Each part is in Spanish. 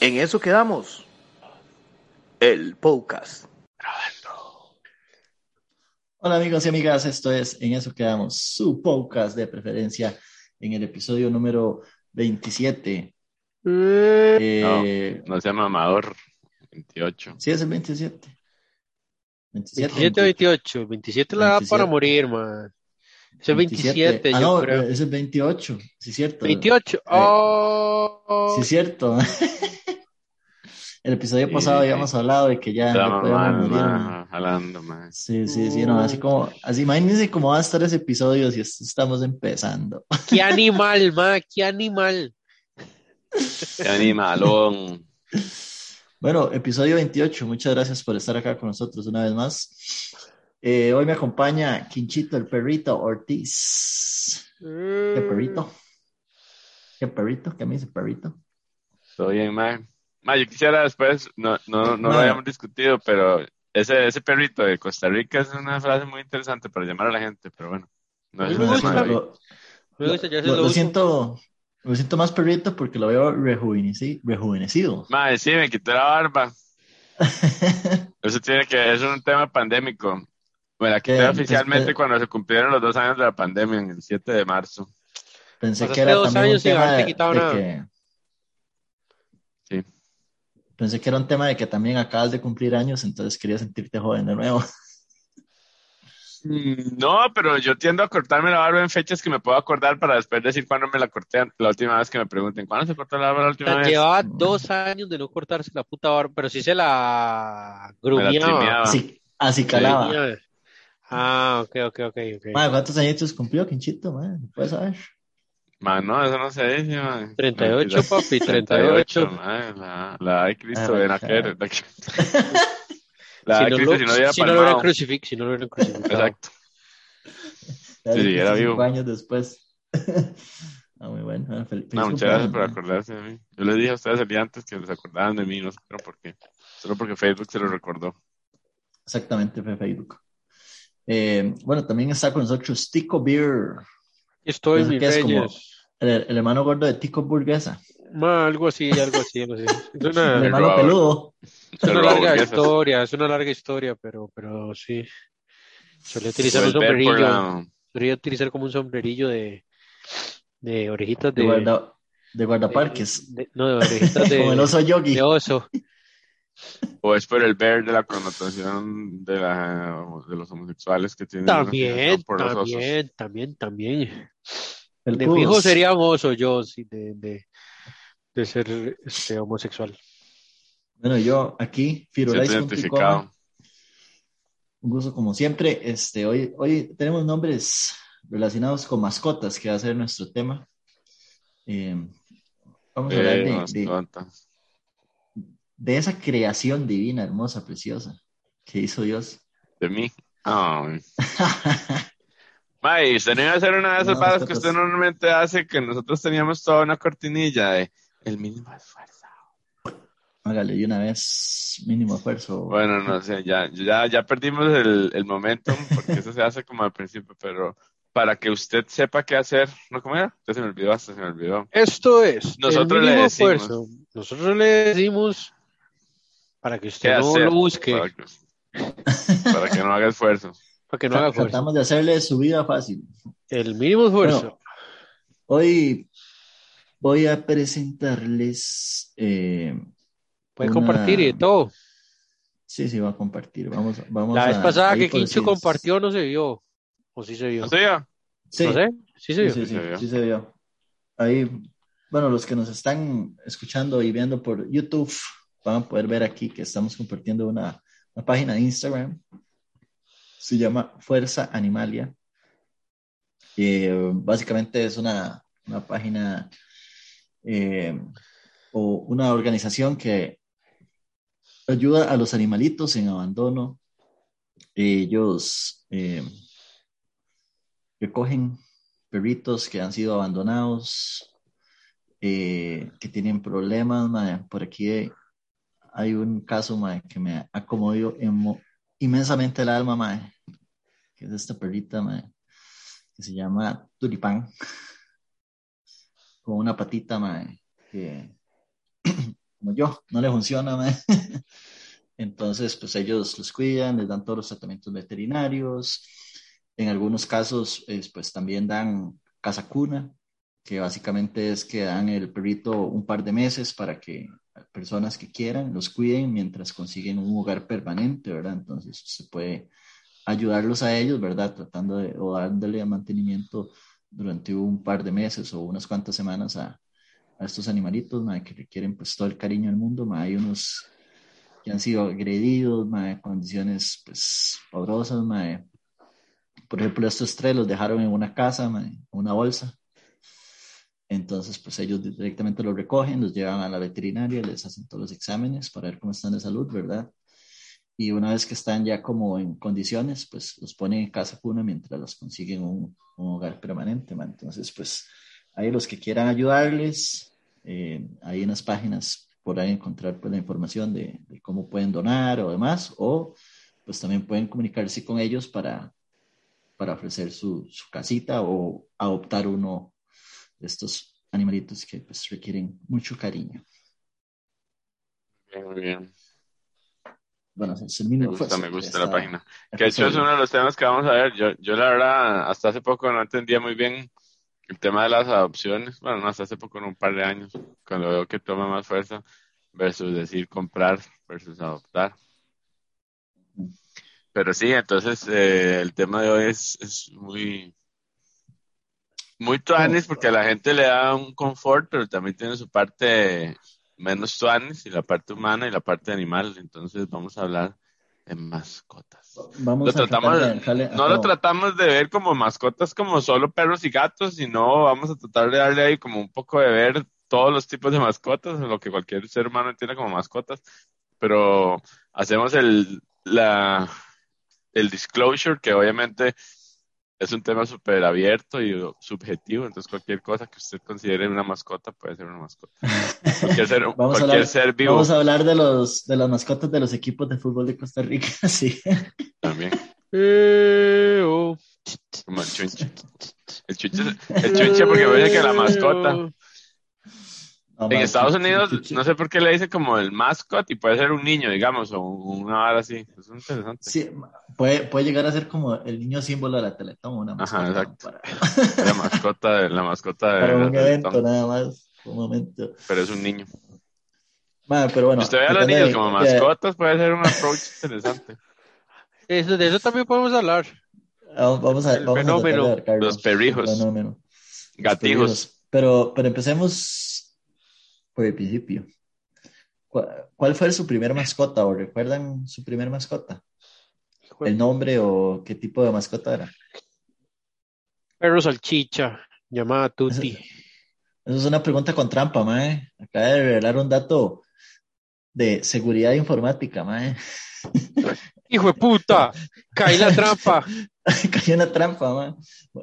En eso quedamos. El podcast. Hola amigos y amigas, esto es En eso quedamos, su podcast de preferencia en el episodio número 27. Eh, No, no se llama Amador. 28. Sí, es el 27. 27, 27 o 28. 27 la da 27. para morir, man. Es el 27, Ah, yo no, creo. es el 28, sí, cierto. 28. Oh. Sí, cierto. el episodio Sí, pasado habíamos hablado de que ya, Estaba podíamos mal, morir, man. ma, jalando, ma. Sí, sí, sí, no, así como, así imagínense cómo va a estar ese episodio si es- estamos empezando. Qué animal, man. Qué animal. Qué animalón. Bueno, episodio 28, muchas gracias por estar acá con nosotros una vez más. Eh, hoy me acompaña Quinchito, el perrito Ortiz. ¿Qué perrito? ¿Qué perrito? ¿Qué me dice perrito? Todo bien, ma. Ma, yo quisiera después, no, no, no lo habíamos discutido, pero ese, ese perrito de Costa Rica es una frase muy interesante para llamar a la gente, pero bueno. No es Me un gusta. tema. Lo, Me lo- lo lo siento, siento más perrito porque lo veo rejuveneci- rejuvenecido. Ma, sí, me quité la barba. Eso tiene que, es un tema pandémico. Me la quité oficialmente Pues, cuando se cumplieron los dos años de la pandemia, en el 7 de marzo. Pensé Pasaste que era dos también un años sin tema de, quitado de nada. que... Sí. Pensé que era un tema de que también acabas de cumplir años, entonces quería sentirte joven de nuevo. Mm, No, pero yo tiendo a cortarme la barba en fechas que me puedo acordar para después decir cuándo me la corté la última vez que me pregunten, ¿cuándo se cortó la barba la O última sea, vez? llevaba dos años de no cortarse la puta barba, pero sí se la trimeaba. Así, así calaba. Ah, ok, ok, ok, ok. Madre, ¿cuántos añitos cumplió Quinchito? Madre? ¿Puedes saber? Man, no, eso no se dice, man. 38, papi, 38. man, la, la de Cristo de la. La, Si de no Cristo lo- si no hubiera si no lo hubieran palmado. crucifix- si no lo hubieran crucificado. Exacto. Ya Sí, era 25 vivo. años después. ah, muy bueno. Feliz No, muchas gracias por acordarse de mí. Yo les dije a ustedes el día antes que les acordaban de mí, no sé por qué. Solo porque Facebook se lo recordó. Exactamente, fue Facebook. Eh, bueno, también está con nosotros Tico Beer, Estoy, que es como- el, el hermano gordo de Tico Burguesa. Ma, algo así, algo así, algo así. Es El una, hermano robador. peludo. es una larga hamburguesas. historia, es una larga historia, pero, pero sí. Solía utilizar un sombrerillo. la- Solía utilizar como un sombrerillo de, de orejitas De, de. guarda, de guardaparques. de- no, de orejitas de, Como el oso yogi. de oso. O es por el ver de la connotación de, la, de los homosexuales que tienen También, por los osos. también, también, también. El De pus. fijo sería un oso yo, sí, de, de, de ser este, homosexual. Bueno, yo aquí, identificado. Un gusto como siempre. Este, hoy, hoy tenemos nombres relacionados con mascotas, que va a ser nuestro tema. Eh, vamos a hablar Eh, de, de-. De esa creación divina, hermosa, preciosa que hizo Dios. De mí. Ay. May, usted no iba a hacer una de esas No, varas que mascotas. usted normalmente hace, que nosotros teníamos toda una cortinilla de el mínimo esfuerzo. Hágale de una vez, mínimo esfuerzo. Bueno, no sé, ya, ya, ya perdimos el, el momentum, porque eso se hace como al principio, pero para que usted sepa qué hacer, ¿no? ¿Cómo era? Ya se me olvidó, hasta se me olvidó. Esto es Nosotros el le mínimo decimos. esfuerzo. Nosotros le decimos para que ¿Qué usted no hacer? lo busque, Para que, para que no haga esfuerzos. para que no haga fuerza. Tratamos de hacerle su vida fácil. El mínimo esfuerzo. Bueno, hoy voy a presentarles. eh, Puede una- compartir y de todo. Sí, sí, va a compartir. Vamos, vamos La vez a- pasada que Quincho compartió no se vio. ¿O sí se vio? ¿No? Sí, No sé. Sí se sí, vio. sí, sí, Se vio. sí se vio. Ahí, bueno, los que nos están escuchando y viendo por YouTube van a poder ver aquí que estamos compartiendo una, una página de Instagram. Se llama Fuerza Animalia. Eh, básicamente es una, una página eh, o una organización que ayuda a los animalitos en abandono. Ellos eh, recogen perritos que han sido abandonados, eh, que tienen problemas. Por aquí hay un caso mae, que me emo- inmensamente el alma, mae, que es esta perrita mae, que se llama Tulipán. con una patita, mae, que como yo, no le funciona, mae. Entonces, pues ellos los cuidan, les dan todos los tratamientos veterinarios. En algunos casos, pues también dan casa cuna, que básicamente es que dan el perrito un par de meses para que personas que quieran los cuiden mientras consiguen un hogar permanente, ¿verdad? Entonces se puede ayudarlos a ellos, ¿verdad? Tratando de o dándole mantenimiento durante un par de meses o unas cuantas semanas a, a estos animalitos, que requieren pues todo el cariño del mundo, hay unos que han sido agredidos, en condiciones pues horrorosas, por ejemplo estos tres los dejaron en una casa, en una bolsa, entonces, pues ellos directamente los recogen, los llevan a la veterinaria, les hacen todos los exámenes para ver cómo están de salud, ¿verdad? Y una vez que están ya como en condiciones, pues los ponen en casa cuna mientras los consiguen un, hogar permanente, Entonces, pues ahí los que quieran ayudarles, eh, ahí en las páginas por ahí encontrar pues, la información de, cómo pueden donar o demás, o pues también pueden comunicarse con ellos para, para ofrecer su, su casita o adoptar uno de estos animalitos que pues requieren mucho cariño. Muy bien. Bueno, es me gusta, me gusta la página. Que hecho es uno de los temas que vamos a ver. Yo, yo la verdad, hasta hace poco no entendía muy bien el tema de las adopciones. Bueno, no, hasta hace poco, en un par de años, cuando veo que toma más fuerza versus decir comprar versus adoptar. Pero sí, entonces eh, el tema de hoy es, es muy, muy tuanis porque a la gente le da un confort, pero también tiene su parte menos tuanis y la parte humana y la parte animal. Entonces vamos a hablar de mascotas. Vamos lo tratamos, no lo tratamos de ver como mascotas como solo perros y gatos, sino vamos a tratar de darle ahí como un poco de ver todos los tipos de mascotas, lo que cualquier ser humano tiene como mascotas, pero hacemos el, la, el disclosure que obviamente es un tema súper abierto y subjetivo, entonces cualquier cosa que usted considere una mascota puede ser una mascota. Cualquier ser, vamos, a hablar, ser vivo. vamos a hablar de, los, de las mascotas de los equipos de fútbol de Costa Rica, sí. También. Eh, oh. Como el chunche. El chunche, el chunche porque parece que la mascota en Estados Unidos, no sé por qué le dicen como el mascot y puede ser un niño, digamos, o una vara así. Es interesante. Sí, puede, puede llegar a ser como el niño símbolo de la Teletón, una mascota. Ajá, exacto. La mascota de la mascota de Para un evento, nada más, un momento. Pero es un niño. Pero bueno. Si usted ve a los niños como mascotas, puede ser un approach interesante. Eso, de eso también podemos hablar. Vamos, a, vamos fenómeno. A los perrijos. Gatijos. Pero, pero empecemos por el principio. ¿Cuál, fue su primer mascota o recuerdan su primer mascota? ¿El nombre o qué tipo de mascota era? Perro salchicha, llamada Tuti. Esa es una pregunta con trampa, mae. Acaba de revelar un dato de seguridad informática, mae. Hijo de puta, caí la trampa. caí en la trampa, mae.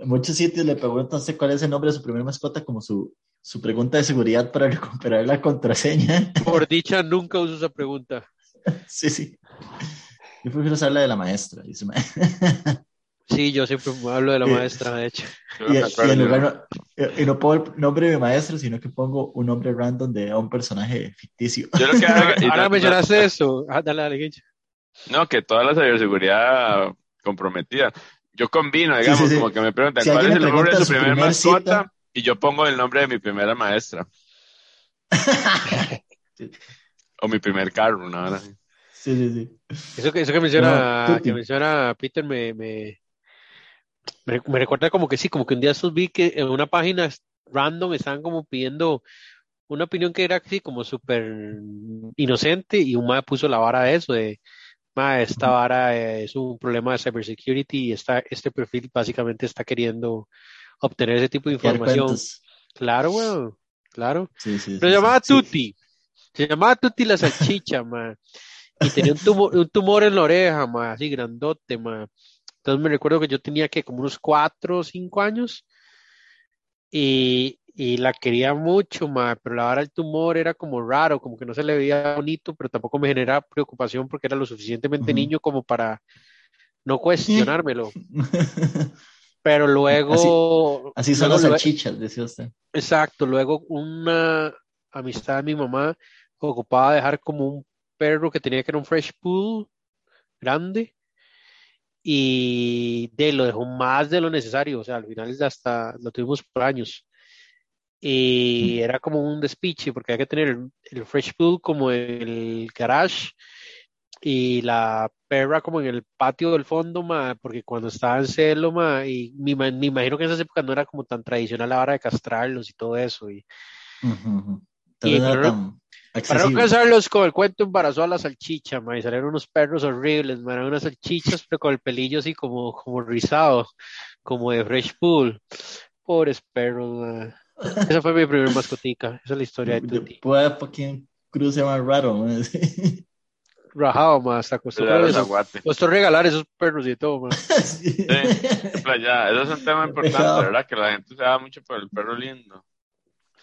Muchos sitios le preguntan cuál es el nombre de su primer mascota como su su pregunta de seguridad para recuperar la contraseña. Por dicha, nunca uso esa pregunta. Sí, sí. Yo prefiero usar de la maestra, dice Sí, yo siempre hablo de la maestra, de hecho. Y, no, pongo el nombre de mi maestra, sino que pongo un nombre random de un personaje ficticio. Yo lo que Ahora mencionaste eso. Ah, dale, dale, No, que toda la ciberseguridad comprometida. Yo combino, digamos, como que me preguntan cuál es el nombre de su primer mascota. Y yo pongo el nombre de mi primera maestra. o mi primer carro, ¿no? Sí, sí, sí. Eso que, eso que menciona, que menciona Peter me, me, me, recuerda como que sí, como que un día vi que en una página random estaban como pidiendo una opinión que era así como súper inocente y un mae puso la vara de eso, de mae, esta vara es un problema de cybersecurity y esta, este perfil básicamente está queriendo obtener ese tipo de información. Claro, weón, claro. Sí, sí, Pero se llamaba Tuti. Se llamaba Tuti la salchicha, man. Y tenía un tumor, un tumor en la oreja, man, así grandote, man. Entonces me recuerdo que yo tenía que como unos cuatro o cinco años y, y la quería mucho, man, pero la vara del tumor era como raro, como que no se le veía bonito, pero tampoco me generaba preocupación porque era lo suficientemente niño como para no cuestionármelo. Pero luego. Así, son las salchichas, decía usted. Exacto. Luego, una amistad de mi mamá ocupaba dejar como un perro que tenía que era un fresh pool grande y de lo dejó más de lo necesario, o sea, al final hasta lo tuvimos por años. Y era como un despiche porque hay que tener el, fresh pool como el garage y la perra como en el patio del fondo, porque cuando estaba en celo, y me, imagino que en esa época no era como tan tradicional la hora de castrarlos y todo eso. Y, para no cansarlos con el cuento embarazó a la salchicha, ma, y salieron unos perros horribles, ma, eran unas salchichas, pero con el pelillo así como, como rizado, como de fresh pool. Pobres perros, Esa fue mi primer mascotica, esa es la historia de Tuti. Para quien cruce más raro, Rajado, más hasta costó, costó regalar esos perros y todo, ma. sí. ya, eso es un tema importante, ¿verdad? Que la gente se da mucho por el perro lindo.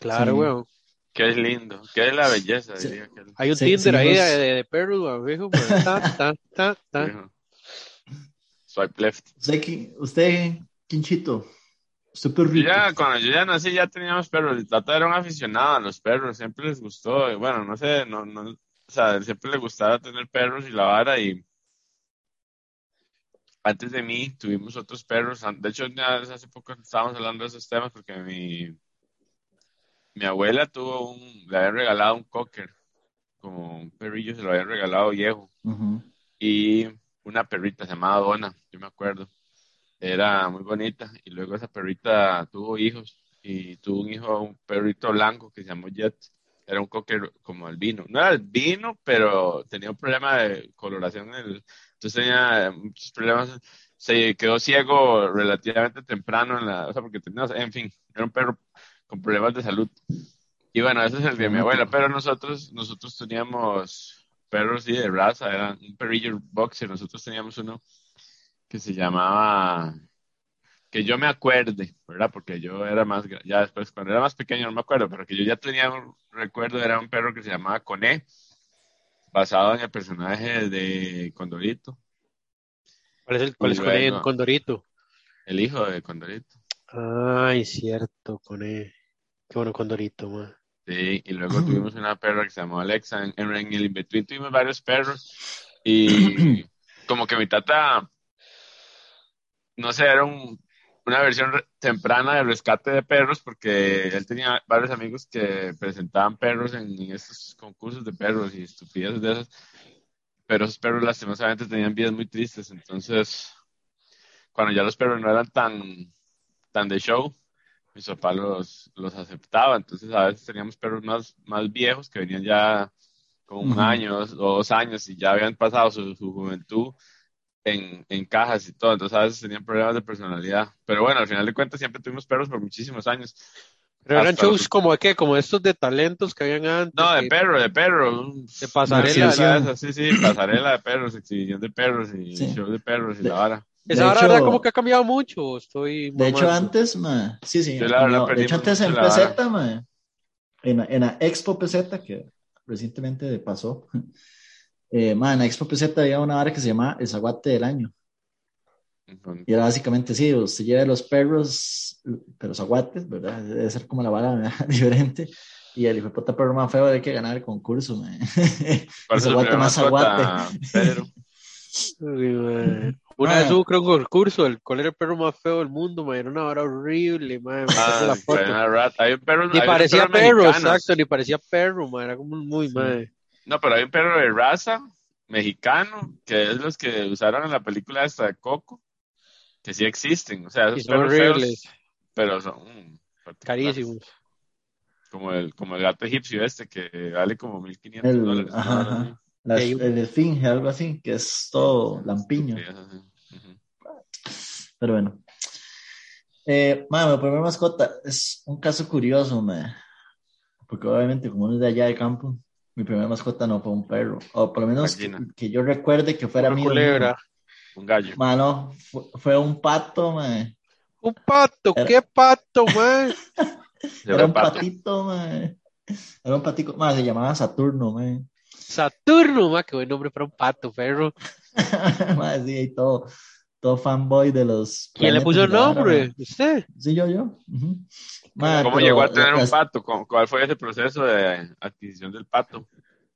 Claro, sí. weón. Qué lindo, qué es la belleza, diría que... Hay un Tinder ahí de, de, perros, viejo, ta, ta, ta, ta. Swipe left. Usted, usted Quinchito, usted perrito. Ya, cuando yo ya nací ya teníamos perros, y Tata era un aficionado a los perros, siempre les gustó, y bueno, no sé, no, no, o sea, siempre le gustaba tener perros y la vara, y antes de mí tuvimos otros perros, de hecho hace poco estábamos hablando de esos temas porque mi mi abuela tuvo un, le habían regalado un cocker, como un perrillo, se lo habían regalado viejo. Y una perrita se llamaba Donna, yo me acuerdo. Era muy bonita. Y luego esa perrita tuvo hijos. Y tuvo un hijo, un perrito blanco que se llamó Jet. Era un cocker como albino. No era albino, pero tenía un problema de coloración. entonces tenía muchos problemas. Se quedó ciego relativamente temprano en la. O sea, porque tenía. En fin, era un perro con problemas de salud. Y bueno, ese es el de mi abuela, pero nosotros, nosotros teníamos perros de raza, eran un perrillo boxer, nosotros teníamos uno que se llamaba, que yo me acuerde, ¿verdad? Porque yo era más, ya después, cuando era más pequeño no me acuerdo, pero que yo ya tenía un recuerdo, era un perro que se llamaba Coné, basado en el personaje de Condorito. ¿Cuál es el cuál es Coné en Condorito? El hijo de Condorito. Ay, cierto, con él. Qué bueno con Dorito, man. Sí, y luego tuvimos una perra que se llamó Alexa. En, en el in-between tuvimos varios perros. Y como que mi tata, no sé, era una versión temprana de rescate de perros porque él tenía varios amigos que presentaban perros en, estos concursos de perros y estupideces de esas. Pero esos perros lastimosamente tenían vidas muy tristes. Entonces, cuando ya los perros no eran tan tan de show, mis papás los, los aceptaba. Entonces a veces teníamos perros más, más viejos que venían ya con un año o dos años y ya habían pasado su, juventud en, en, cajas y todo. Entonces a veces tenían problemas de personalidad. Pero bueno, al final de cuentas siempre tuvimos perros por muchísimos años. Pero eran shows como de qué, como estos de talentos que habían antes. No, de perro, de perro. De pasarela. Sí, sí, pasarela de perros, exhibición de perros y show de perros y la vara. Esa hora como que ha cambiado mucho. Estoy de hecho, antes, ma, sí, sí. de hecho, antes en peseta, ma, en, en la Expo Peseta, que recientemente pasó, eh, ma, en la Expo Peseta había una hora que se llamaba el zaguate del año. Y era básicamente, sí, usted lleva los perros, pero zaguates, ¿verdad? Debe ser como la vara diferente. Y el hijo de puta perro más feo hay que ganar el concurso, ma. El zaguate más zaguate. Pedro. Una vez hubo, creo, un concurso, el cuál era el perro más feo del mundo, man, era una vara horrible, man, ah, la foto. Hay un perro, ni parecía perro, exacto, ni parecía perro, man, era como muy, sí. No, pero hay un perro de raza mexicano, que es los que usaron en la película esta de Coco, que sí existen, o sea, esos perros horribles. Feos, pero son carísimos. Como el, como el gato egipcio este, que vale como 1500 dólares. Ajá, el esfinge, algo así, que es todo lampiño. Pero bueno. Eh, mi primera mascota es un caso curioso, me, porque obviamente como uno es de allá de campo, mi primera mascota no fue un perro, o por lo menos que, yo recuerde que fuera mío. Un gallo. Mano, fue, un pato, me. Un pato, ¿qué pato, man? Era un patito, man. Era un patito, se llamaba Saturno, man. Saturno, ma, qué buen nombre para un pato, perro. más sí, y todo, todo fanboy de los. ¿Quién le puso el nombre? ¿Usted? Sí, yo, yo. ¿Cómo llegó a tener un pato? ¿Cuál fue ese proceso de adquisición del pato?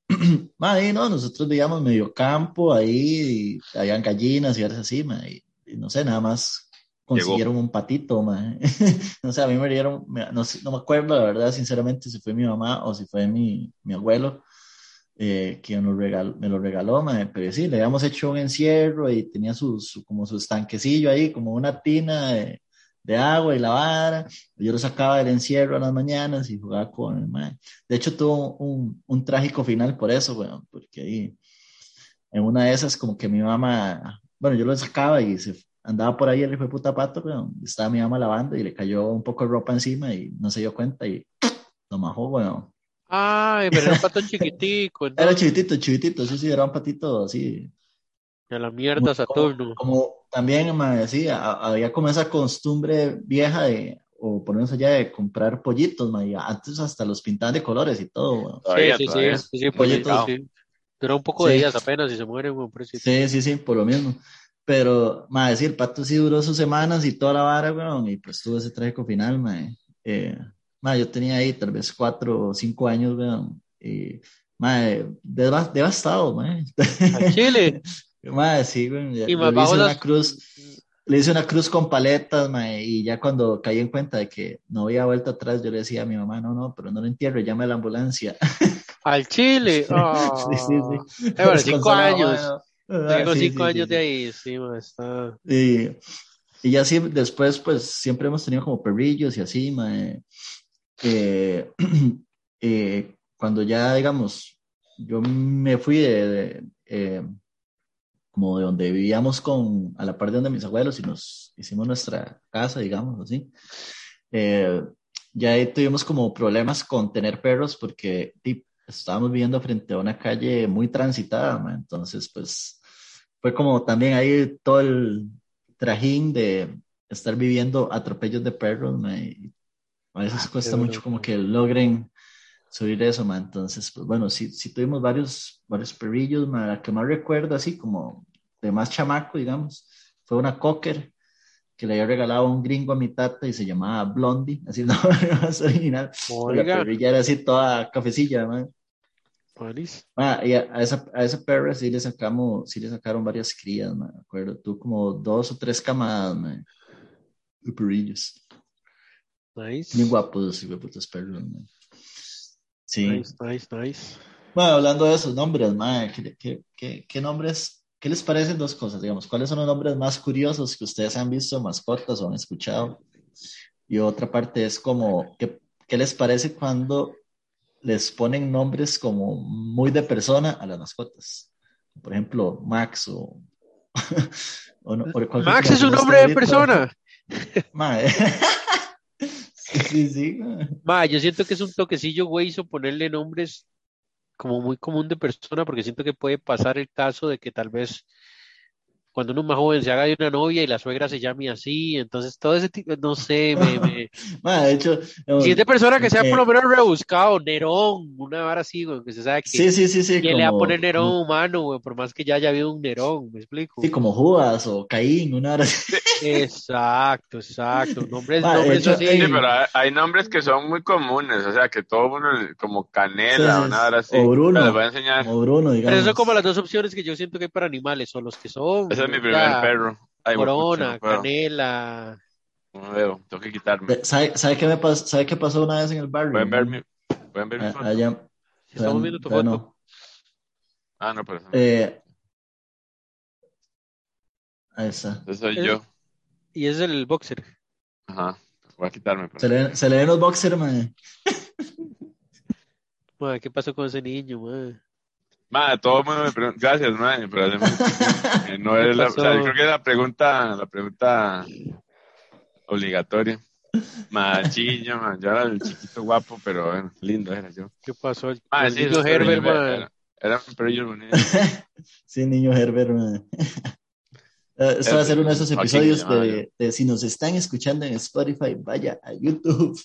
Madre, no, nosotros vivíamos medio campo ahí, y habían gallinas y cosas así, madre, y, no sé, nada más consiguieron un patito, madre. no sé, a mí me dieron, no, no, me acuerdo, la verdad, sinceramente, si fue mi mamá o si fue mi, mi abuelo, eh, que nos regaló, me lo regaló, pero sí, le habíamos hecho un encierro y tenía su, como su estanquecillo ahí, como una tina de, de agua y la vara. Yo lo sacaba del encierro a las mañanas y jugaba con el De hecho, tuvo un, un, trágico final por eso, bueno, porque ahí, en una de esas, como que mi mamá, bueno, yo lo sacaba y se andaba por ahí hijo de puta pato, bueno, estaba mi mamá lavando y le cayó un poco de ropa encima y no se dio cuenta y lo majó, bueno, Ay, pero era un pato chiquitico. Era chiquitito, chiquitito, sí, sí, era un patito así. A la mierda, Saturno. Como, también, me decía, había como esa costumbre vieja de, o ponernos allá de comprar pollitos, ma, antes hasta los pintaban de colores y todo. sí, sí, sí, sí, pollitos. Sí. Pero un poco de días apenas y se mueren, precio. Sí, sí, sí, por lo mismo. Pero, ma, decir, el pato sí duró sus semanas y toda la vara, weón, y pues tuvo ese trágico final, ma. Eh, yo tenía ahí tal vez cuatro o cinco años, vean, y, madre, devastado, madre. ¿A Chile? madre, sí, le, hice una cruz, le hice una cruz con paletas, madre, y ya cuando caí en cuenta de que no había vuelta atrás, yo le decía a mi mamá, no, no, pero no lo entierro, llame a la ambulancia. ¿Al Chile? Oh. Sí, sí, sí. Eh, bueno, cinco años. Tengo cinco años de ahí, sí, está. Y, y ya sí, después, pues, siempre hemos tenido como perrillos y así, madre. Eh, eh, cuando ya, digamos, yo me fui de, eh, como de donde vivíamos con, a la par de donde mis abuelos y nos hicimos nuestra casa, digamos así, ya ahí tuvimos como problemas con tener perros porque estábamos viviendo frente a una calle muy transitada, entonces pues fue como también ahí todo el trajín de estar viviendo atropellos de perros, a veces ah, cuesta mucho como que logren subir eso, ma. Entonces, pues bueno, sí, sí tuvimos varios, varios perrillos, ma. La que más recuerdo, así como de más chamaco, digamos, fue una cocker que le había regalado un gringo a mi tata y se llamaba Blondie, así no más original. La perrilla era así toda cafecilla, man. Ah, y a, esa, a esa perra sí le sacamos, sí le sacaron varias crías, me acuerdo, tú como dos o tres camadas, man, de perrillos. Nice. Muy guapos, putos perros, Sí. Nice, nice, nice. Bueno, hablando de esos nombres, ¿qué, qué, qué, nombres, qué les parecen dos cosas? Digamos, ¿cuáles son los nombres más curiosos que ustedes han visto, mascotas o han escuchado? Y otra parte es como, ¿qué, qué les parece cuando les ponen nombres como muy de persona a las mascotas? Por ejemplo, Max o... o, Max es un nombre de persona. Mae. Sí, sí. Ma, yo siento que es un toquecillo, güey, hizo ponerle nombres como muy común de persona, porque siento que puede pasar el caso de que tal vez cuando uno más joven se haga de una novia y la suegra se llame así, entonces todo ese tipo, no sé, me... me... de hecho... Si es de persona que sea por lo menos rebuscado, Nerón, una vara así, güey, que se sabe que... Sí, sí, sí, sí. ¿Quién le va a poner Nerón humano, güey? Por más que ya haya habido un Nerón, ¿me explico? Sí, como Judas o Caín, una hora así. Exacto, exacto. Nombres, nombres así. Sí, pero hay, nombres que son muy comunes, o sea, que todo uno, como Canela, o una hora así. O Bruno. Les voy a enseñar. O Bruno, digamos. Pero eso son como las dos opciones que yo siento que hay para animales, o los que son es mi primer perro. corona, canela. No veo, tengo que quitarme. ¿Sabe, sabe qué me pasó, ¿Sabe qué pasó una vez en el barrio? Pueden ver mi, pueden ver mi foto. Allá, Estamos viendo tu foto. Ah, no, pero eh, Ahí está. Ese soy yo. Y es el boxer. Ajá. Voy a quitarme. Se, le, se le ven los boxers, man. ¿Qué pasó con ese niño, man? Madre, todo el mundo me pregunta, gracias, madre, pero no es la, o sea, yo creo que es la pregunta, la pregunta obligatoria. Machiño, man, yo era el chiquito guapo, pero bueno, lindo era yo. ¿Qué pasó? El, sí, niño Herbert, Era, era un perrillo bonito. sí, niño Herbert, man. Esto va a ser uno de esos episodios de, de, si nos están escuchando en Spotify, vaya a YouTube.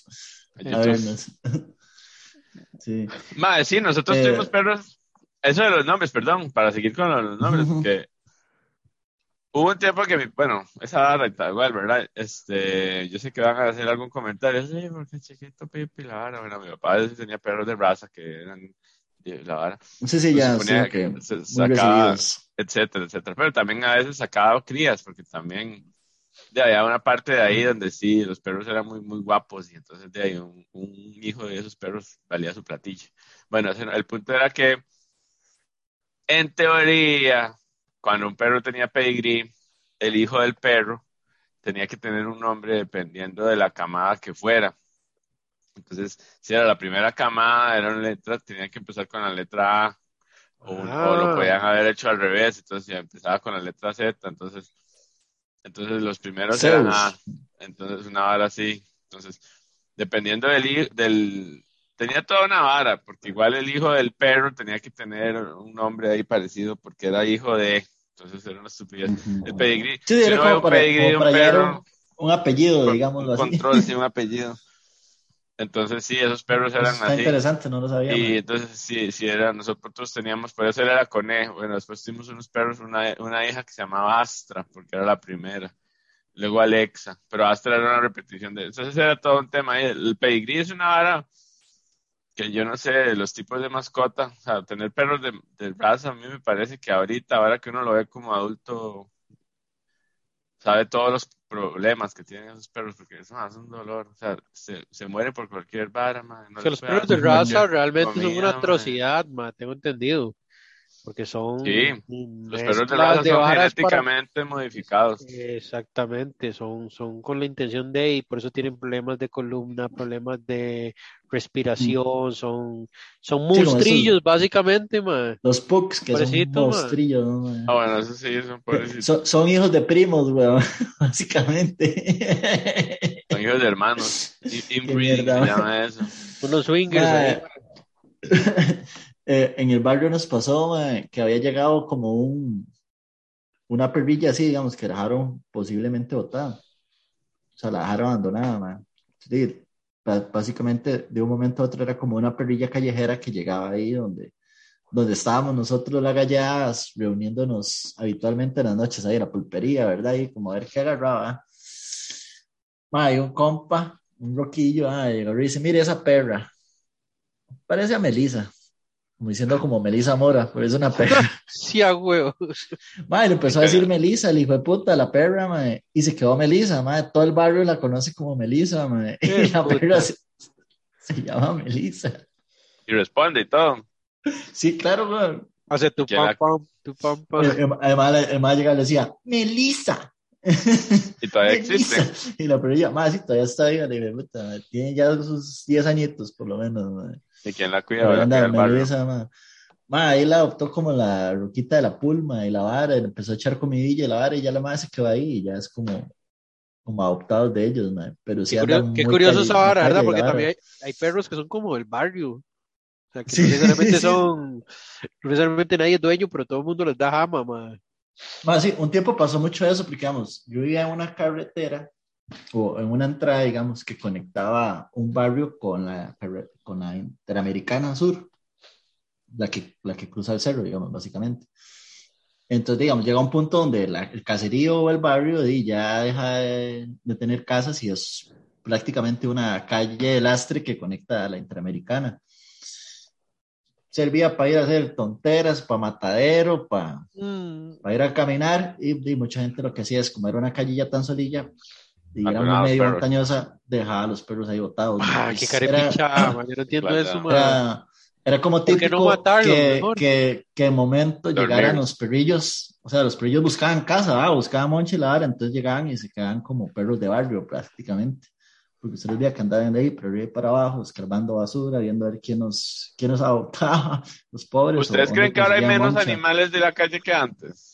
A, YouTube. a vernos. sí. Madre, sí, nosotros eh, tuvimos perros eso de los nombres, perdón, para seguir con los nombres, porque Hubo un tiempo que, mi, bueno, esa vara igual, ¿verdad? Este, yo sé que van a hacer algún comentario, sí, porque chiquito Pipi, la vara. Bueno, mi papá tenía perros de raza que eran la vara. Sí, sí, ya, sí, que sacaba, etcétera, etcétera. Pero también a veces sacaba crías, porque también de había una parte de ahí donde sí, los perros eran muy, muy guapos y entonces de ahí un, un hijo de esos perros valía su platillo. Bueno, el punto era que, en teoría, cuando un perro tenía pedigrí, el hijo del perro tenía que tener un nombre dependiendo de la camada que fuera. Entonces, si era la primera camada, era una letra, tenía que empezar con la letra A, o, lo ah. podían haber hecho al revés, entonces ya empezaba con la letra Z, entonces, entonces los primeros eran A, entonces una vara así, entonces, dependiendo del, del, tenía toda una vara, porque igual el hijo del perro tenía que tener un nombre ahí parecido, porque era hijo de, entonces era una estupidez. El pedigrí. Sí, era como, para, un, perro, un, apellido, digamos así. Control, sí, un apellido. Entonces, sí, esos perros eran Está interesante, no lo sabía. Y entonces, sí, sí, era, nosotros teníamos, por eso era conejo. Bueno, después tuvimos unos perros, una, una hija que se llamaba Astra, porque era la primera. Luego Alexa, pero Astra era una repetición de. Entonces, era todo un tema. El pedigrí es una vara que yo no sé, los tipos de mascota, o sea, tener perros de, de, raza, a mí me parece que ahorita, ahora que uno lo ve como adulto, sabe todos los problemas que tienen esos perros, porque eso es un dolor, o sea, se, se muere por cualquier vara, No los perros de raza realmente son una atrocidad, man, tengo entendido porque son sí, los perros de raza son genéticamente modificados. Exactamente, son, son con la intención de, y por eso tienen problemas de columna, problemas de respiración, mm. son, son monstrillos, básicamente, man. Los pugs, que son monstrillos, ¿no, Ah, bueno, eso sí, son pobrecitos. Son, son hijos de primos, weón, básicamente. Son hijos de hermanos. Inbreeding se llama eso. Unos swingers. Eh, en el barrio nos pasó que había llegado como un, una perrilla así, digamos, que dejaron posiblemente botada. O sea, la dejaron abandonada, básicamente, de un momento a otro era como una perrilla callejera que llegaba ahí donde, donde estábamos nosotros las galladas reuniéndonos habitualmente en las noches ahí en la pulpería, ¿verdad? Y como a ver qué agarraba. hay un compa, un roquillo, ah, y dice, mire esa perra, parece a Melissa como diciendo como Melisa Mora, pero es una perra. sí, a huevos. Madre, le empezó a decir Melisa, el hijo de puta, la perra, madre, y se quedó Melisa, madre, todo el barrio la conoce como Melisa, madre, y la perra se, llama Melisa. Y responde y todo. Sí, claro, güey. Hace tu pam, pam, tu pam, pam. Además, el más llegaba y le decía, Melisa. Y todavía existe. Y la perra, madre, sí, todavía está ahí, le puta, tiene ya sus 10 añitos, por lo menos, madre. ¿Y quién la cuida? La ma. ahí la adoptó como la ruquita de la pulma y la vara, y empezó a echar comidilla y la vara, y ya la madre se quedó ahí, y ya es como, como adoptados de ellos, ma. Pero sí qué, curioso, qué curioso esa vara, ¿verdad? Porque también hay, hay, perros que son como el barrio. O sea, que sí. necesariamente son, no necesariamente nadie es dueño, pero todo el mundo les da jama, ma. Ma, sí, un tiempo pasó mucho eso, porque, digamos, yo vivía en una carretera o en una entrada, digamos, que conectaba un barrio con la, con la Interamericana Sur, la que, la que cruza el cerro, digamos, básicamente. Entonces, digamos, llega un punto donde el caserío o el barrio ya deja de, tener casas y es prácticamente una calle de lastre que conecta a la Interamericana. Servía para ir a hacer tonteras, para matadero, para, mm. para ir a caminar y, y, mucha gente lo que hacía es como era una calle ya tan solilla, y era muy medio montañosa, dejaba a los perros ahí botados. Ah, qué carepicha, yo no entiendo eso, era, era, como típico que, que, que, de momento llegaran los perrillos, o sea, los perrillos buscaban casa, buscaban monche y la vara, entonces llegaban y se quedaban como perros de barrio prácticamente. Porque se los veía que andaban ahí, pero ahí para abajo, escarbando basura, viendo a ver quién nos, quién nos adoptaba, los pobres. ¿Ustedes creen que ahora hay menos animales de la calle que antes?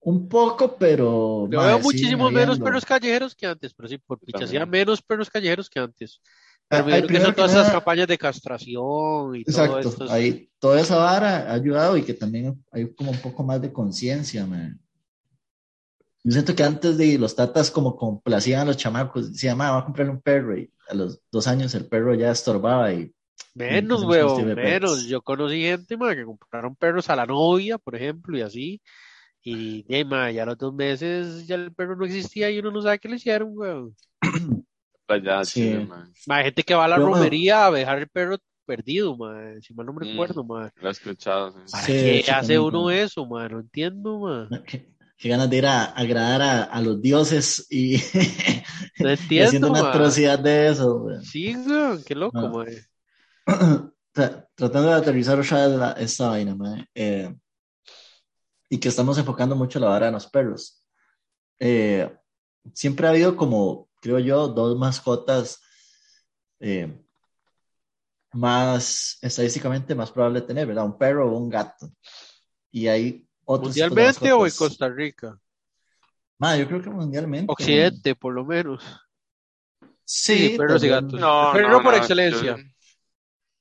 Un poco, pero. Yo veo muchísimos menos perros callejeros que antes, pero sí, por pichas, menos perros callejeros que antes. Pero me que son todas esas campañas de castración y Exacto, todo esto. Ahí, toda esa vara ha ayudado y que también hay como un poco más de conciencia, man. Yo siento que antes de los tatas como complacían a los chamacos, decían, mamá, va a comprarle un perro y a los dos años el perro ya estorbaba y Menos, weón, menos. Yo conocí gente man, que compraron perros a la novia, por ejemplo, y así, Y ya, ya a los dos meses ya el perro no existía y uno no sabe qué le hicieron, weón. Pues ya, Sí. sí, man. Hay gente que va a la Pero, romería a dejar el perro perdido, man. Si mal no me Mm. recuerdo, man. Lo he escuchado. sí. ¿Para Sí, qué sí, hace también, uno man. eso, man? No entiendo, man. Qué, qué ganas de ir a agradar a, a los dioses y, No y entiendo, haciendo una man. atrocidad de eso. weón. Sí, weón, qué loco, No. man. Tra- Tratando de aterrizar otra vez la- esta vaina, mae, eh, y que estamos enfocando mucho la vara en los perros. Eh, siempre ha habido como, creo yo, dos mascotas eh, más estadísticamente más probable de tener, ¿verdad? Un perro o un gato. Y hay otros ¿Mundialmente o en. Costa Rica? Yo creo que mundialmente. Occidente, por lo menos. Sí, Sí, perros y gatos. No, Pero no, no por no, excelencia. yo-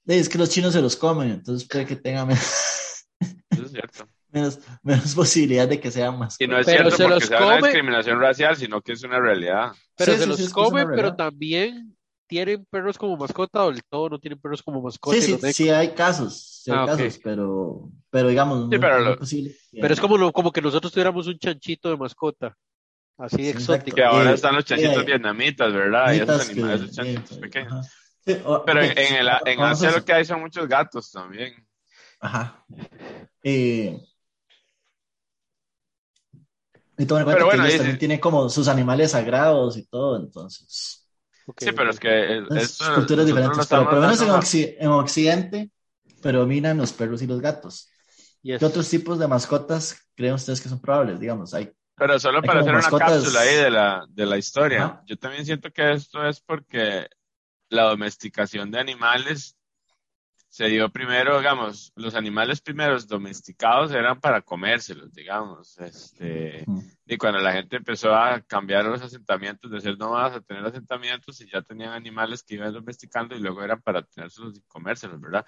Es que los chinos se los comen, entonces puede que tenga menos, Eso es cierto. Menos, menos posibilidad de que sean más. Y no es Pero cierto se porque los sea una come- discriminación racial, sino que es una realidad. Pero Sí, se sí, los sí, una comen, pero también tienen perros como mascota o del todo no tienen perros como mascota. Sí, sí, sí hay casos, sí hay Ah, casos, pero, pero digamos, no, pero no lo- es posible. Pero es como, lo- como que nosotros tuviéramos un chanchito de mascota. Así de exótico. Que ahora Eh, están los chanchitos eh, vietnamitas, ¿verdad? Y esos que- animales, esos chanchitos pequeños. Pero en, en, el, en Asia lo que hay son muchos gatos también. Ajá. Eh, y tomen en cuenta Pero bueno, que ellos también tienen como sus animales sagrados y todo, entonces. Ok, Sí, pero es que es- es culturas diferentes. Pero por lo menos en, Occi- en Occidente predominan los perros y los gatos. Yes. ¿Qué otros tipos de mascotas creen ustedes que son probables? Digamos, hay Pero solo Hay para hacer una mascotas- cápsula ahí de la, de la historia. Ajá. Yo también siento que esto es porque la domesticación de animales se dio primero, digamos, los animales primeros domesticados eran para comérselos, digamos. Este, y cuando la gente empezó a cambiar los asentamientos, de ser nómadas a tener asentamientos, y ya tenían animales que iban domesticando y luego eran para tenérselos y comérselos, ¿verdad?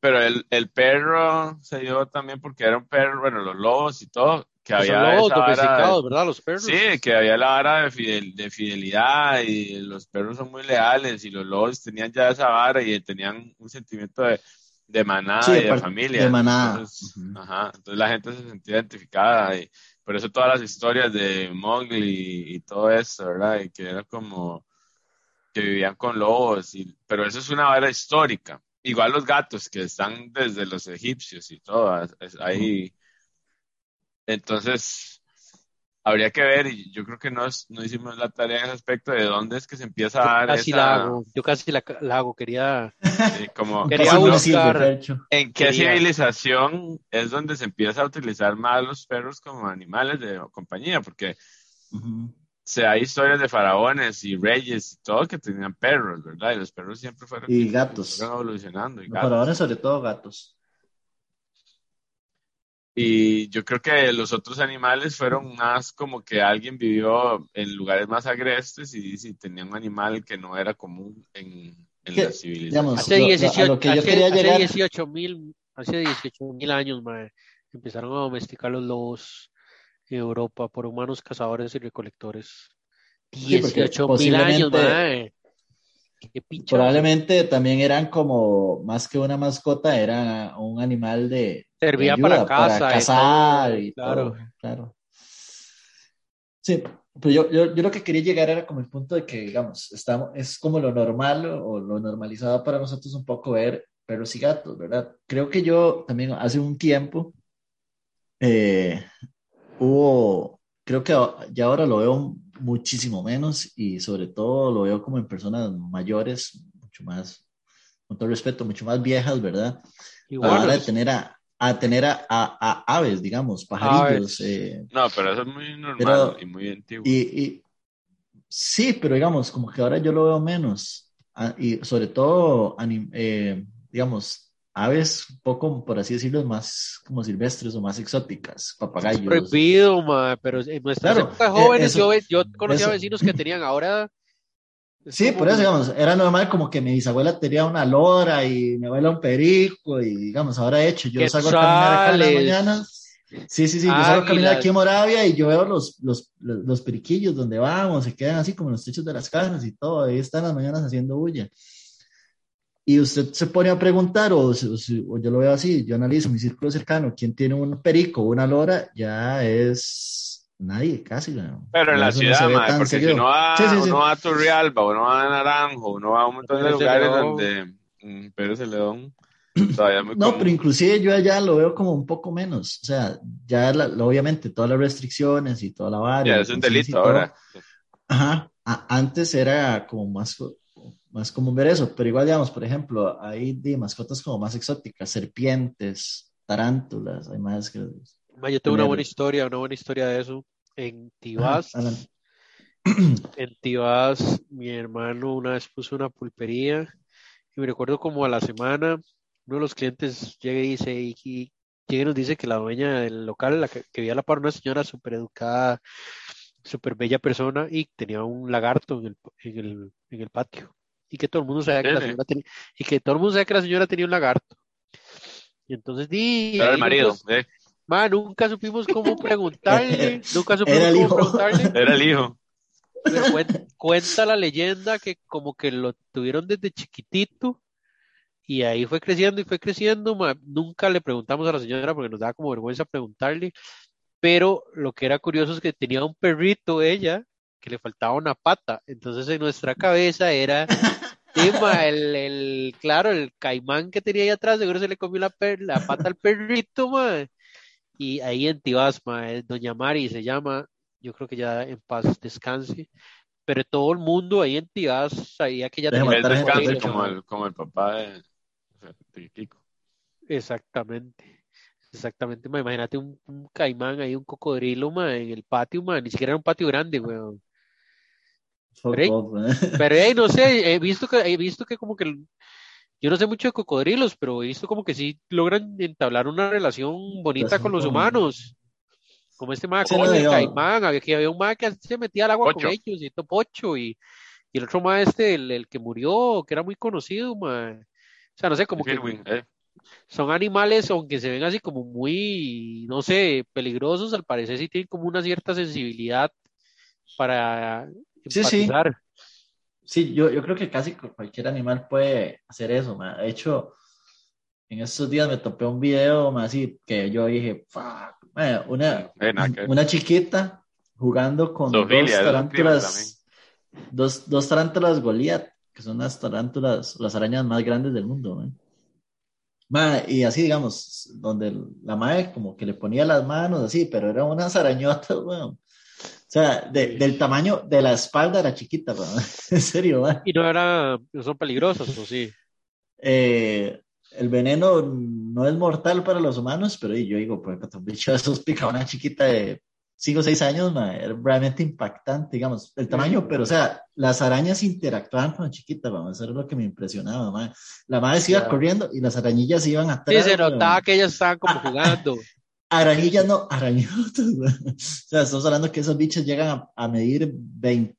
Pero el, el perro se dio también porque era un perro, bueno, los lobos y todo, que había lobos esa vara de- domesticados, ¿verdad? Los perros. Sí, que había la vara de, fidel- de fidelidad y los perros son muy leales y los lobos tenían ya esa vara y tenían un sentimiento de, de manada Sí, y de familia. de manada. Entonces, Ujú. ajá, entonces la gente se sentía identificada y por eso todas las historias de Mowgli y todo eso, ¿verdad? Y que era como que vivían con lobos, y, pero eso es una vara histórica. Igual los gatos que están desde los egipcios y todo, es- ahí. Entonces, habría que ver, y yo creo que no, es- no hicimos la tarea en ese aspecto de dónde es que se empieza a dar Casi esa, la hago. Yo casi la, la hago. Quería. sí, como, Quería Casi no buscar- sirve, en qué quería- civilización es donde se empieza a utilizar más los perros como animales de compañía, porque Ujú. se hay historias de faraones y reyes y todo que tenían perros, ¿verdad? Y los perros siempre fueron Y gatos. fueron evolucionando. Y Los gatos. faraones, sobre todo gatos. Y yo creo que los otros animales fueron más como que alguien vivió en lugares más agrestes y, si tenía un animal que no era común en, en la civilización. Hace lo- lo- a 18 lo que yo hace- quería hace llegar- 18 mil hace 18 mil años, mae, empezaron a domesticar los lobos en Europa por humanos cazadores y recolectores. Sí, porque 18 mil años, mae. Qué picha. Probablemente también eran como, más que una mascota, era un animal de, Servía de para ayuda, caza y cazar todo, y claro. todo, claro. Sí, pero yo, yo, yo lo que quería llegar era como el punto de que, digamos, estamos, es como lo normal o lo normalizado para nosotros un poco ver perros y gatos, ¿verdad? Creo que yo también hace un tiempo eh, hubo, creo que ya ahora lo veo muchísimo menos y sobre todo lo veo como en personas mayores, mucho más, con todo respeto, mucho más viejas, ¿verdad? A la hora de Iguanos. tener a, a tener a, a- a aves, digamos, pajarillos. Eh, No, pero eso es muy normal Pero- y muy antiguo. y, y- sí, pero digamos, como que ahora yo lo veo menos. ah, y sobre todo, anim- eh, digamos, aves un poco, por así decirlo, más como silvestres o más exóticas, papagayos. Prohibido, mae, pero en nuestras Claro, épocas eh, jóvenes eso- yo, yo conocía eso. vecinos que tenían ahora. Sí, como- por eso, digamos, era normal como que mi bisabuela tenía una lora y mi abuela un perico y, digamos, ahora he hecho, yo salgo a caminar acá en las mañanas. Sí, sí, sí, yo salgo a caminar aquí en Moravia y yo veo los, los, los, los periquillos donde vamos, se quedan así como en los techos de las casas y todo, ahí están las mañanas haciendo bulla. Y usted se pone a preguntar, o, yo lo veo así, yo analizo mi círculo cercano, quién tiene un perico o una lora, ya es nadie, casi. Pero en la ciudad, porque si uno va, uno va a Turrialba, uno va a Naranjo, uno va a un montón de lugares donde mm, Pérez Celedón todavía muy No, pero inclusive yo allá lo veo como un poco menos, o sea, ya obviamente todas las restricciones y toda la vara. Ya es un delito ahora. Ajá, antes era como más más común ver eso, pero igual, digamos, por ejemplo, hay de mascotas como más exóticas, serpientes, tarántulas, hay más que... Yo tengo una buena historia, una buena historia de eso. En Tibás, en Tibás, mi hermano una vez puso una pulpería y me recuerdo como a la semana, uno de los clientes llega y dice, y, llega y nos dice que la dueña del local, la que, que vivía a la par, una señora súper educada, súper bella persona y tenía un lagarto en el, en el, en el patio y que todo el mundo sabía que la señora tenía, y que todo el mundo sabía que la señora tenía un lagarto. Y entonces di. Era el marido, eh. nunca supimos cómo preguntarle, nunca supimos cómo preguntarle. Era el hijo. Pero cuenta, la leyenda que como que lo tuvieron desde chiquitito y ahí fue creciendo y fue creciendo. nunca le preguntamos a la señora porque nos daba como vergüenza preguntarle, pero lo que era curioso es que tenía un perrito ella que le faltaba una pata. Entonces en nuestra cabeza era el, el, claro, el caimán que tenía ahí atrás, seguro se le comió la, la pata al perrito, Y ahí en Tibás, Doña Mari se llama, yo creo que ya en paz descanse, pero todo el mundo ahí en Tibás sabía que ya tenía descanse como el, como el papá de, Kiko. Exactamente. Exactamente, imagínate un, caimán ahí, un cocodrilo, en el patio, ni siquiera era un patio grande, weón. Pero, no sé, he visto que, he visto que como que, yo no sé mucho de cocodrilos, pero he visto como que sí logran entablar una relación bonita con los humanos. Como este ma con el caimán, que había un ma que se metía al agua con ellos, y Pocho, y, y el otro ma este, el, que murió, que era muy conocido, ma. O sea, no sé, como que eh. son animales, aunque se ven así como muy, no sé, peligrosos, al parecer sí tienen como una cierta sensibilidad para Sí, sí. Sí, yo, yo creo que casi cualquier animal puede hacer eso. De hecho, en estos días me topé un video así que yo dije, una, una chiquita jugando con dos tarántulas, dos, dos tarántulas Goliath, que son las tarántulas, las arañas más grandes del mundo. y así, digamos, donde la madre como que le ponía las manos así, pero eran unas arañotas, bueno, o sea, del tamaño de la espalda era chiquita, en serio. ¿Y no era, no son peligrosos o sí? Eh, el veneno no es mortal para los humanos, pero yo digo, pues un bicho de esos pica una chiquita de 5 o 6 años, ma, era realmente impactante, digamos, el tamaño, pero o sea, las arañas interactuaban con la chiquita, vamos, eso es lo que me impresionaba, ma. La madre se iba corriendo y las arañillas iban atrás. Sí, se notaba que ellas estaban como jugando. Arañillas no, arañotas. O sea, estamos hablando que esos bichos llegan a, medir 20,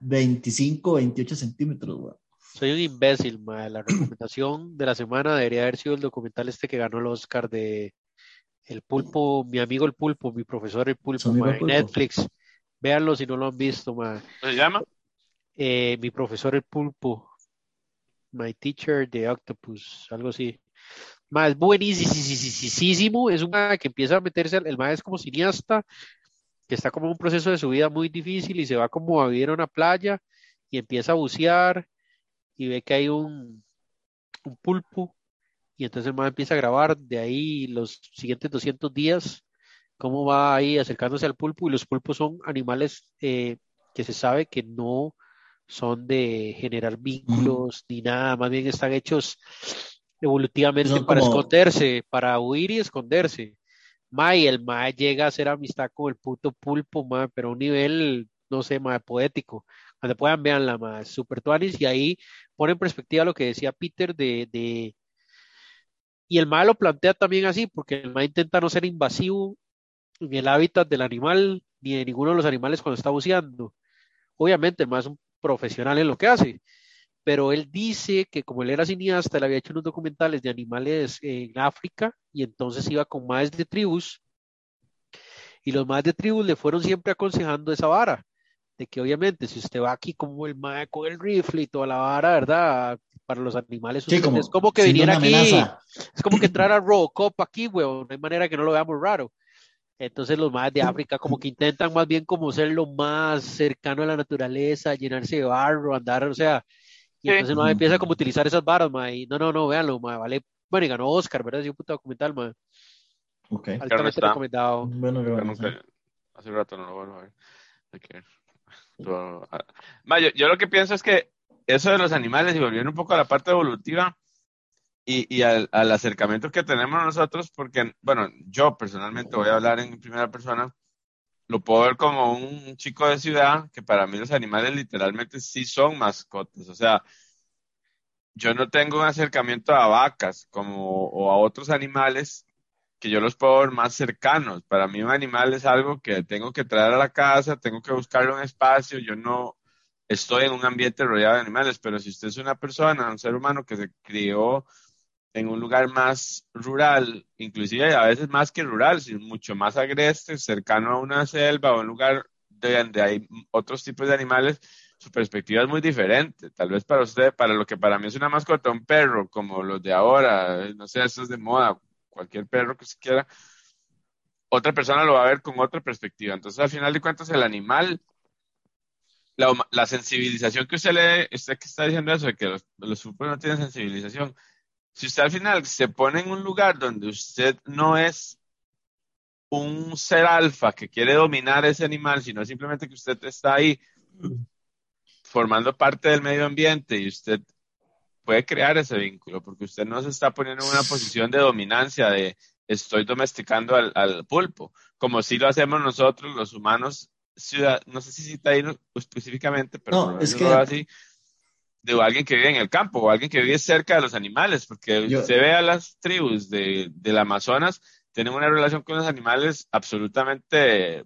25, 28 centímetros. Soy un imbécil, ma. La recomendación de la semana debería haber sido el documental este que ganó el Oscar de El Pulpo, mi amigo el Pulpo, mi profesor el Pulpo, Netflix. Véanlo si no lo han visto, ma. ¿Cómo se llama? Eh, mi profesor el Pulpo. My teacher the Octopus, algo así. Más buenísimo, es un que empieza a meterse, el más es como cineasta, que está como en un proceso de su vida muy difícil y se va como a vivir a una playa y empieza a bucear y ve que hay un, un pulpo y entonces el más empieza a grabar de ahí los siguientes 200 días cómo va ahí acercándose al pulpo y los pulpos son animales eh, que se sabe que no son de generar vínculos ni nada, más bien están hechos evolutivamente para esconderse, para huir y esconderse. Ma, y el Ma llega a hacer amistad con el puto pulpo, ma, pero a un nivel, no sé, ma, poético. Cuando puedan, vean la más super tuanis y ahí pone en perspectiva lo que decía Peter de, de... Y el Ma lo plantea también así, porque el Ma intenta no ser invasivo en el hábitat del animal, ni de ninguno de los animales cuando está buceando. Obviamente, el Ma es un profesional en lo que hace, pero él dice que como él era cineasta, él había hecho unos documentales de animales en África y entonces iba con más de tribus y los más de tribus le fueron siempre aconsejando esa vara, de que obviamente si usted va aquí como el mae con el rifle y toda la vara, ¿verdad? para los animales. es como que viniera aquí, es como que entrar a Robocop aquí, weón, no hay manera que no lo veamos raro. Entonces los más de África como que intentan más bien como ser lo más cercano a la naturaleza, llenarse de barro, andar, o sea, y entonces no empieza como a utilizar esas varas, ma, y no, no, no, véanlo, ma, vale, bueno, y ganó Oscar, ¿verdad? Es un puto documental, ma. Ok. Altamente recomendado. Bueno, hace rato no lo vuelvo a ver. Ma, yo, yo, lo que pienso es que eso de los animales, y volviendo un poco a la parte evolutiva, y, al, acercamiento que tenemos nosotros, porque, bueno, yo personalmente voy a hablar en primera persona, lo puedo ver como un chico de ciudad, que para mí los animales literalmente sí son mascotas, o sea, yo no tengo un acercamiento a vacas como, o a otros animales que yo los puedo ver más cercanos. Para mí un animal es algo que tengo que traer a la casa, tengo que buscarle un espacio, yo no estoy en un ambiente rodeado de animales, pero si usted es una persona, un ser humano que se crió en un lugar más rural, inclusive a veces más que rural, sino mucho más agreste, cercano a una selva o un lugar donde hay otros tipos de animales, su perspectiva es muy diferente. Tal vez para usted, para lo que para mí es una mascota, un perro, como los de ahora, no sé, eso es de moda, cualquier perro que se quiera, otra persona lo va a ver con otra perspectiva. Entonces, al final de cuentas, el animal, la, sensibilización que usted le, usted que está diciendo eso, de que los, los no tienen sensibilización, si usted al final se pone en un lugar donde usted no es un ser alfa que quiere dominar ese animal, sino simplemente que usted está ahí formando parte del medio ambiente y usted puede crear ese vínculo, porque usted no se está poniendo en una posición de dominancia, de estoy domesticando al, pulpo, como si lo hacemos nosotros, los humanos, ciudad, no sé si cita ahí específicamente, pero no, es que... así, de alguien que vive en el campo o alguien que vive cerca de los animales, porque se ve a las tribus de, del Amazonas, tienen una relación con los animales absolutamente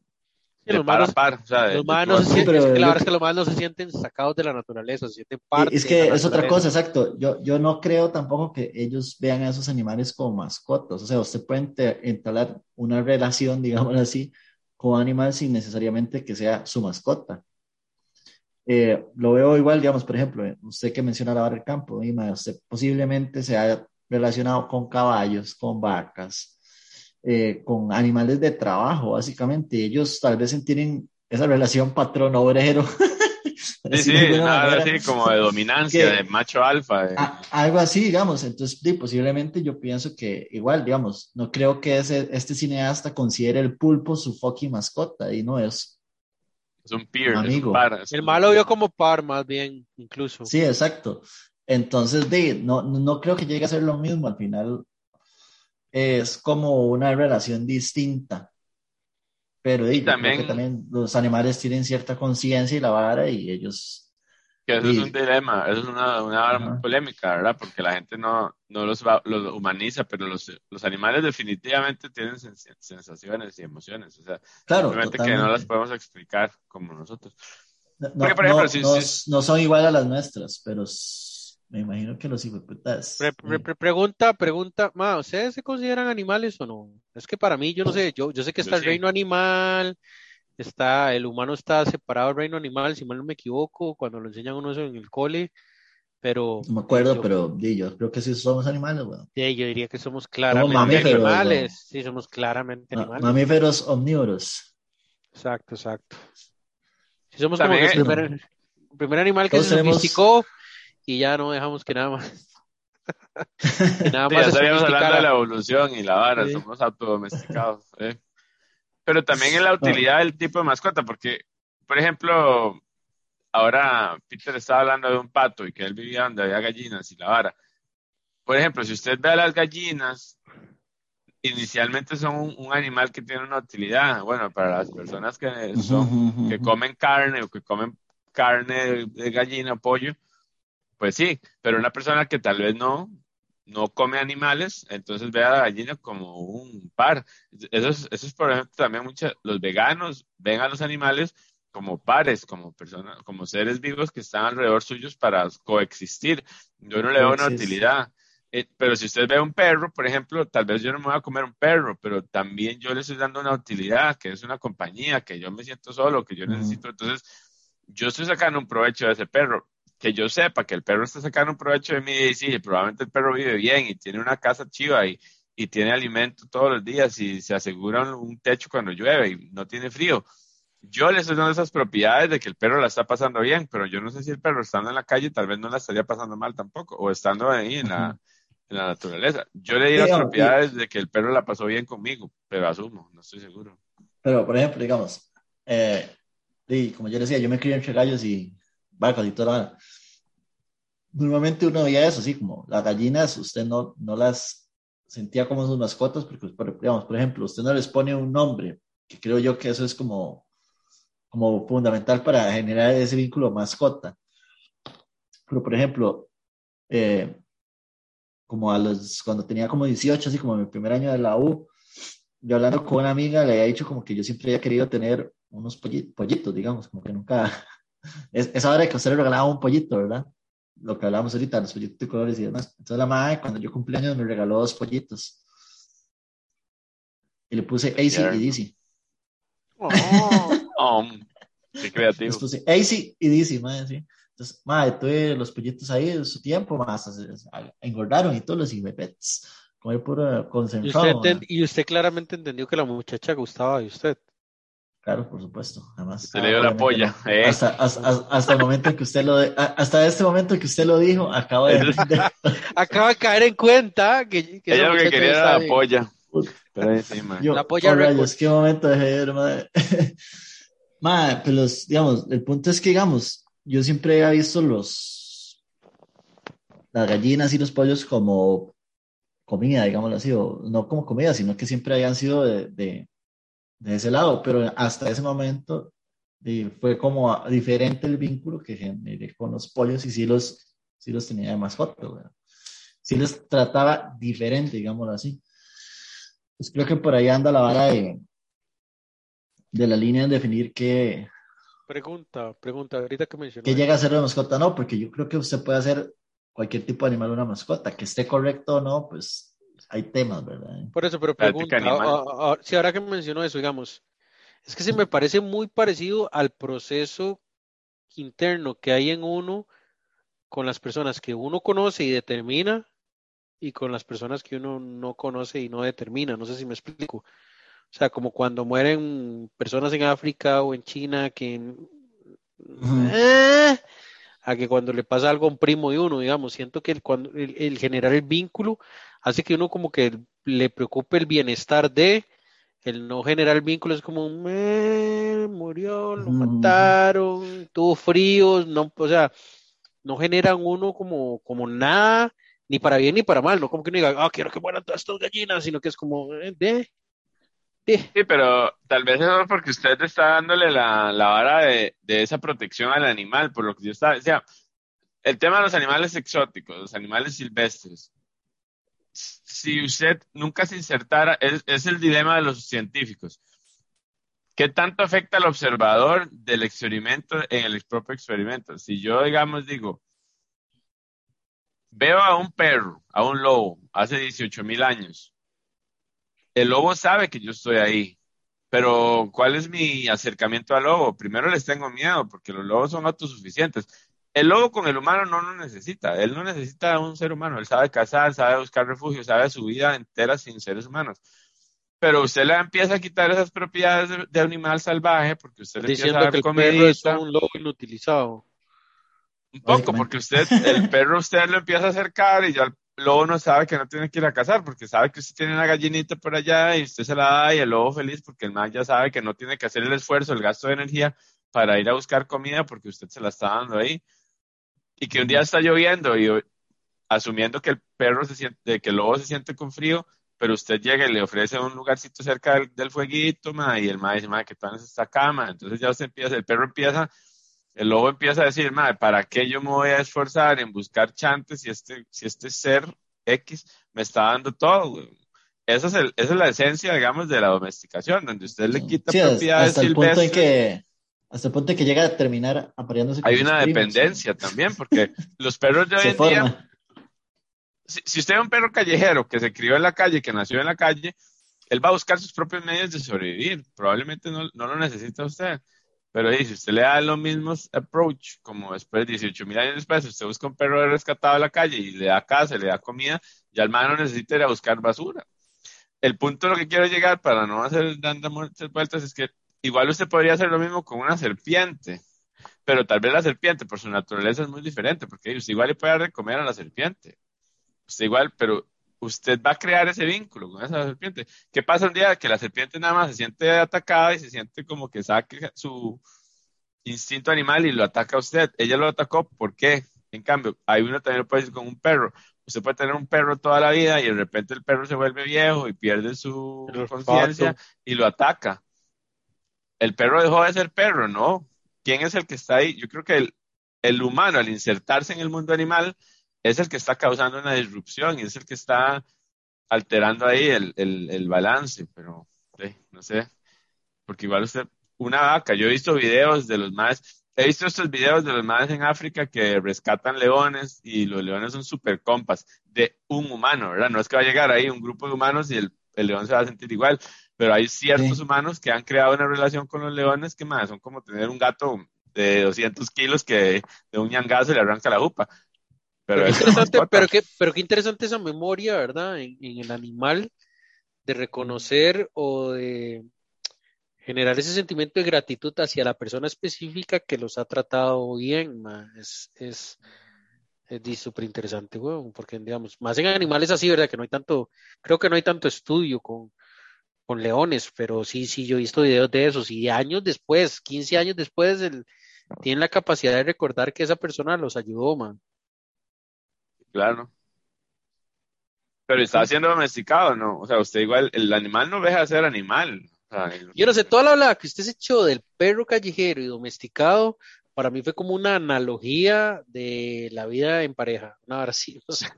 de los par a par. O sea, los no se sienten, es que la verdad es que los humanos no se sienten sacados de la naturaleza, se sienten parte. Es que es otra cosa, exacto. Yo, yo no creo tampoco que ellos vean a esos animales como mascotas. O sea, usted puede entablar una relación, digamos así, con un animal sin necesariamente que sea su mascota. Eh, lo veo igual, digamos, por ejemplo, usted que menciona la barra del campo, usted posiblemente se haya relacionado con caballos, con vacas, eh, con animales de trabajo, básicamente. Ellos tal vez tienen esa relación patrón-obrero. Sí, sí, nada así como de dominancia, de macho alfa. algo así, digamos. Entonces, posiblemente yo pienso que igual, digamos, no creo que ese, este cineasta considere el pulpo su fucking mascota y no es es un peer, amigo. el malo vio como par, más bien, incluso. Sí, exacto. Entonces, de, no, no creo que llegue a ser lo mismo. Al final, es como una relación distinta. Pero de, también, creo que también los animales tienen cierta conciencia y la vara y ellos que eso es un dilema, eso es una, una polémica, ¿verdad? Porque la gente no, no los, los humaniza, pero los, los animales definitivamente tienen sensaciones y emociones, o sea, simplemente que no las podemos explicar como nosotros. No, Porque, por ejemplo, no, no, son igual a las nuestras, pero me imagino que los hipoputas. pregunta, pregunta, ma, ¿ustedes se consideran animales o no? Es que para mí, yo no sé, yo, yo sé que está el reino animal, está, el humano está separado del reino animal, si mal no me equivoco, cuando lo enseñan uno eso en el cole, pero... No me acuerdo, pero yo creo que sí somos animales, bueno. Sí, yo diría que somos claramente animales, sí, somos claramente animales. Mamíferos omnívoros. Exacto, exacto. Sí, somos como el primer, animal que se domesticó y ya no dejamos que nada más. nada más ya estaríamos hablando de la evolución y la vara, somos autodomesticados. ¿eh? Pero también en la utilidad del tipo de mascota, porque, por ejemplo, ahora Peter estaba hablando de un pato y que él vivía donde había gallinas y la vara. Por ejemplo, si usted ve a las gallinas, inicialmente son un, animal que tiene una utilidad. Bueno, para las personas que, son, que comen carne o que comen carne de gallina o pollo, pues sí, pero una persona que tal vez no, no come animales, entonces ve a la gallina como un par. Eso es, eso es por ejemplo, también muchos, los veganos ven a los animales como pares, como personas, como seres vivos que están alrededor suyos para coexistir. Yo no le veo una utilidad. Eh, pero si usted ve un perro, por ejemplo, tal vez yo no me voy a comer un perro, pero también yo le estoy dando una utilidad, que es una compañía, que yo me siento solo, que yo necesito. Entonces, yo estoy sacando un provecho de ese perro que yo sepa que el perro está sacando un provecho de mí y sí, probablemente el perro vive bien y tiene una casa chiva y, y tiene alimento todos los días y se asegura un techo cuando llueve y no tiene frío. Yo le estoy dando esas propiedades de que el perro la está pasando bien, pero yo no sé si el perro estando en la calle tal vez no la estaría pasando mal tampoco, o estando ahí en la, en la naturaleza. Yo le di las propiedades de que el perro la pasó bien conmigo, pero asumo, no estoy seguro. Pero, por ejemplo, digamos, eh, como yo decía, yo me crié entre gallos y vacas y toda Normalmente uno veía eso, así como las gallinas, usted no, no las sentía como sus mascotas, porque, digamos, por ejemplo, usted no les pone un nombre, que creo yo que eso es como, como fundamental para generar ese vínculo mascota. Pero, por ejemplo, eh, como a los, cuando tenía como 18, así como mi primer año de la U, yo hablando con una amiga le había dicho como que yo siempre había querido tener unos pollitos, digamos, como que nunca, es, esa hora que usted le regalaba un pollito, ¿verdad? Lo que hablábamos ahorita, los pollitos de colores y demás. Entonces la madre, cuando yo cumplí años, me regaló dos pollitos. Y le puse AC y DC. Oh, oh, qué creativo. Les puse AC y DC, madre, sí. Entonces, madre, tuve los pollitos ahí en su tiempo, más engordaron y todos los pets. Como puro concentrado. Y usted, claramente entendió que la muchacha gustaba de usted. Claro, por supuesto. Además, se le dio la polla. ¿eh? Hasta, hasta, el momento en que usted lo hasta este momento en que usted lo dijo, acaba de, acaba de caer en cuenta que, que ella lo que quería era la polla. Pero encima. la polla oh, rayos, qué momento de ver, madre. madre, pero los, digamos, el punto es que digamos, yo siempre he visto los las gallinas y los pollos como comida, digámoslo así, o no como comida, sino que siempre hayan sido de de ese lado, pero hasta ese momento fue como diferente el vínculo que generé con los pollos y sí los, sí los tenía de mascota, sí los trataba diferente, digámoslo así. Pues creo que por ahí anda la vara de, de la línea en definir qué... Pregunta, pregunta, ahorita que mencionó. ¿Qué llega a ser una mascota? No, porque yo creo que usted puede hacer cualquier tipo de animal una mascota, que esté correcto o no, pues hay temas, ¿verdad? Por eso, pero pregunta, si ahora que mencionó eso, digamos, es que se me parece muy parecido al proceso interno que hay en uno con las personas que uno conoce y determina y con las personas que uno no conoce y no determina. No sé si me explico. O sea, como cuando mueren personas en África o en China que... Eh, a que cuando le pasa algo a un primo de uno, digamos, siento que el, cuando, el generar el vínculo hace que uno como que le preocupe el bienestar de, el no generar vínculo es como, murió, lo mataron, tuvo frío, no, o sea, no generan uno como, como nada, ni para bien ni para mal, no como que uno diga, ah, quiero que mueran todas estas gallinas, sino que es como, eh, de, Sí, pero tal vez es porque usted está dándole la, la vara de, de, esa protección al animal, por lo que yo estaba, decía, el tema de los animales exóticos, los animales silvestres, si usted nunca se insertara, es, el dilema de los científicos. ¿Qué tanto afecta al observador del experimento en el propio experimento? Si yo, digamos, digo, veo a un perro, a un lobo, hace 18 mil años, el lobo sabe que yo estoy ahí, pero ¿cuál es mi acercamiento al lobo? Primero les tengo miedo porque los lobos son autosuficientes el lobo con el humano no lo necesita. Él no necesita un ser humano. Él sabe cazar, sabe buscar refugio, sabe su vida entera sin seres humanos. Pero usted le empieza a quitar esas propiedades de, animal salvaje porque usted le empieza a dar que el perro es un lobo inutilizado. Un poco, porque usted, el perro usted lo empieza a acercar y ya el lobo no sabe que no tiene que ir a cazar porque sabe que usted tiene una gallinita por allá y usted se la da y el lobo feliz porque el man ya sabe que no tiene que hacer el esfuerzo, el gasto de energía para ir a buscar comida porque usted se la está dando ahí y que un día está lloviendo y asumiendo que el perro se siente, que el lobo se siente con frío, pero usted llega y le ofrece un lugarcito cerca del, fueguito, y el ma dice, ma, que tal es esta cama, entonces ya usted empieza, el perro empieza, el lobo empieza a decir, ma, ¿para qué yo me voy a esforzar en buscar chantes si este, si este ser X me está dando todo, Esa es, el, esa es la esencia, digamos, de la domesticación, donde usted le quita propiedades hasta el punto en que hasta el punto que llega a terminar apareándose. Hay una dependencia también, porque los perros de hoy en día, si, usted es un perro callejero que se crió en la calle, que nació en la calle, él va a buscar sus propios medios de sobrevivir. Probablemente no, no lo necesita usted. Pero ahí, si usted le da los mismos approach, como después, 18 mil años después, usted busca un perro rescatado a la calle y le da casa, le da comida, ya el man no necesita ir a buscar basura. El punto de lo que quiero llegar para no hacer dando muchas vueltas es que igual usted podría hacer lo mismo con una serpiente, pero tal vez la serpiente por su naturaleza es muy diferente, porque usted igual le puede dar de comer a la serpiente. Usted igual, pero usted va a crear ese vínculo con esa serpiente. ¿Qué pasa un día que la serpiente nada más se siente atacada y se siente como que saque su instinto animal y lo ataca a usted? Ella lo atacó, ¿por qué? En cambio, hay uno también lo puede decir con un perro. Usted puede tener un perro toda la vida y de repente el perro se vuelve viejo y pierde su conciencia y lo ataca. El perro dejó de ser perro, ¿no? ¿Quién es el que está ahí? Yo creo que el, el humano, al insertarse en el mundo animal, es el que está causando una disrupción y es el que está alterando ahí el, el, balance, pero no sé, porque igual usted, una vaca, yo he visto videos de los más, he visto estos videos de los más en África que rescatan leones y los leones son super compas de un humano, ¿verdad? No es que va a llegar ahí un grupo de humanos y el, león se va a sentir igual, pero hay ciertos humanos que han creado una relación con los leones que más son como tener un gato de 200 kilos que de un ñangazo le arranca la jupa. Pero, qué interesante, pero, qué, pero qué interesante esa memoria, ¿verdad? En, el animal, de reconocer o de generar ese sentimiento de gratitud hacia la persona específica que los ha tratado bien, es, es, es súper interesante, porque digamos, más en animales así, ¿verdad? Que no hay tanto, creo que no hay tanto estudio con, con leones, pero sí, sí, yo he visto videos de esos y años después, 15 años después, el, tienen la capacidad de recordar que esa persona los ayudó, man. Claro. Pero está siendo domesticado, ¿no? O sea, usted igual, el animal no deja de ser animal. Yo no sé, toda la hablada que usted se echó del perro callejero y domesticado, para mí fue como una analogía de la vida en pareja. Una hora sí, no sé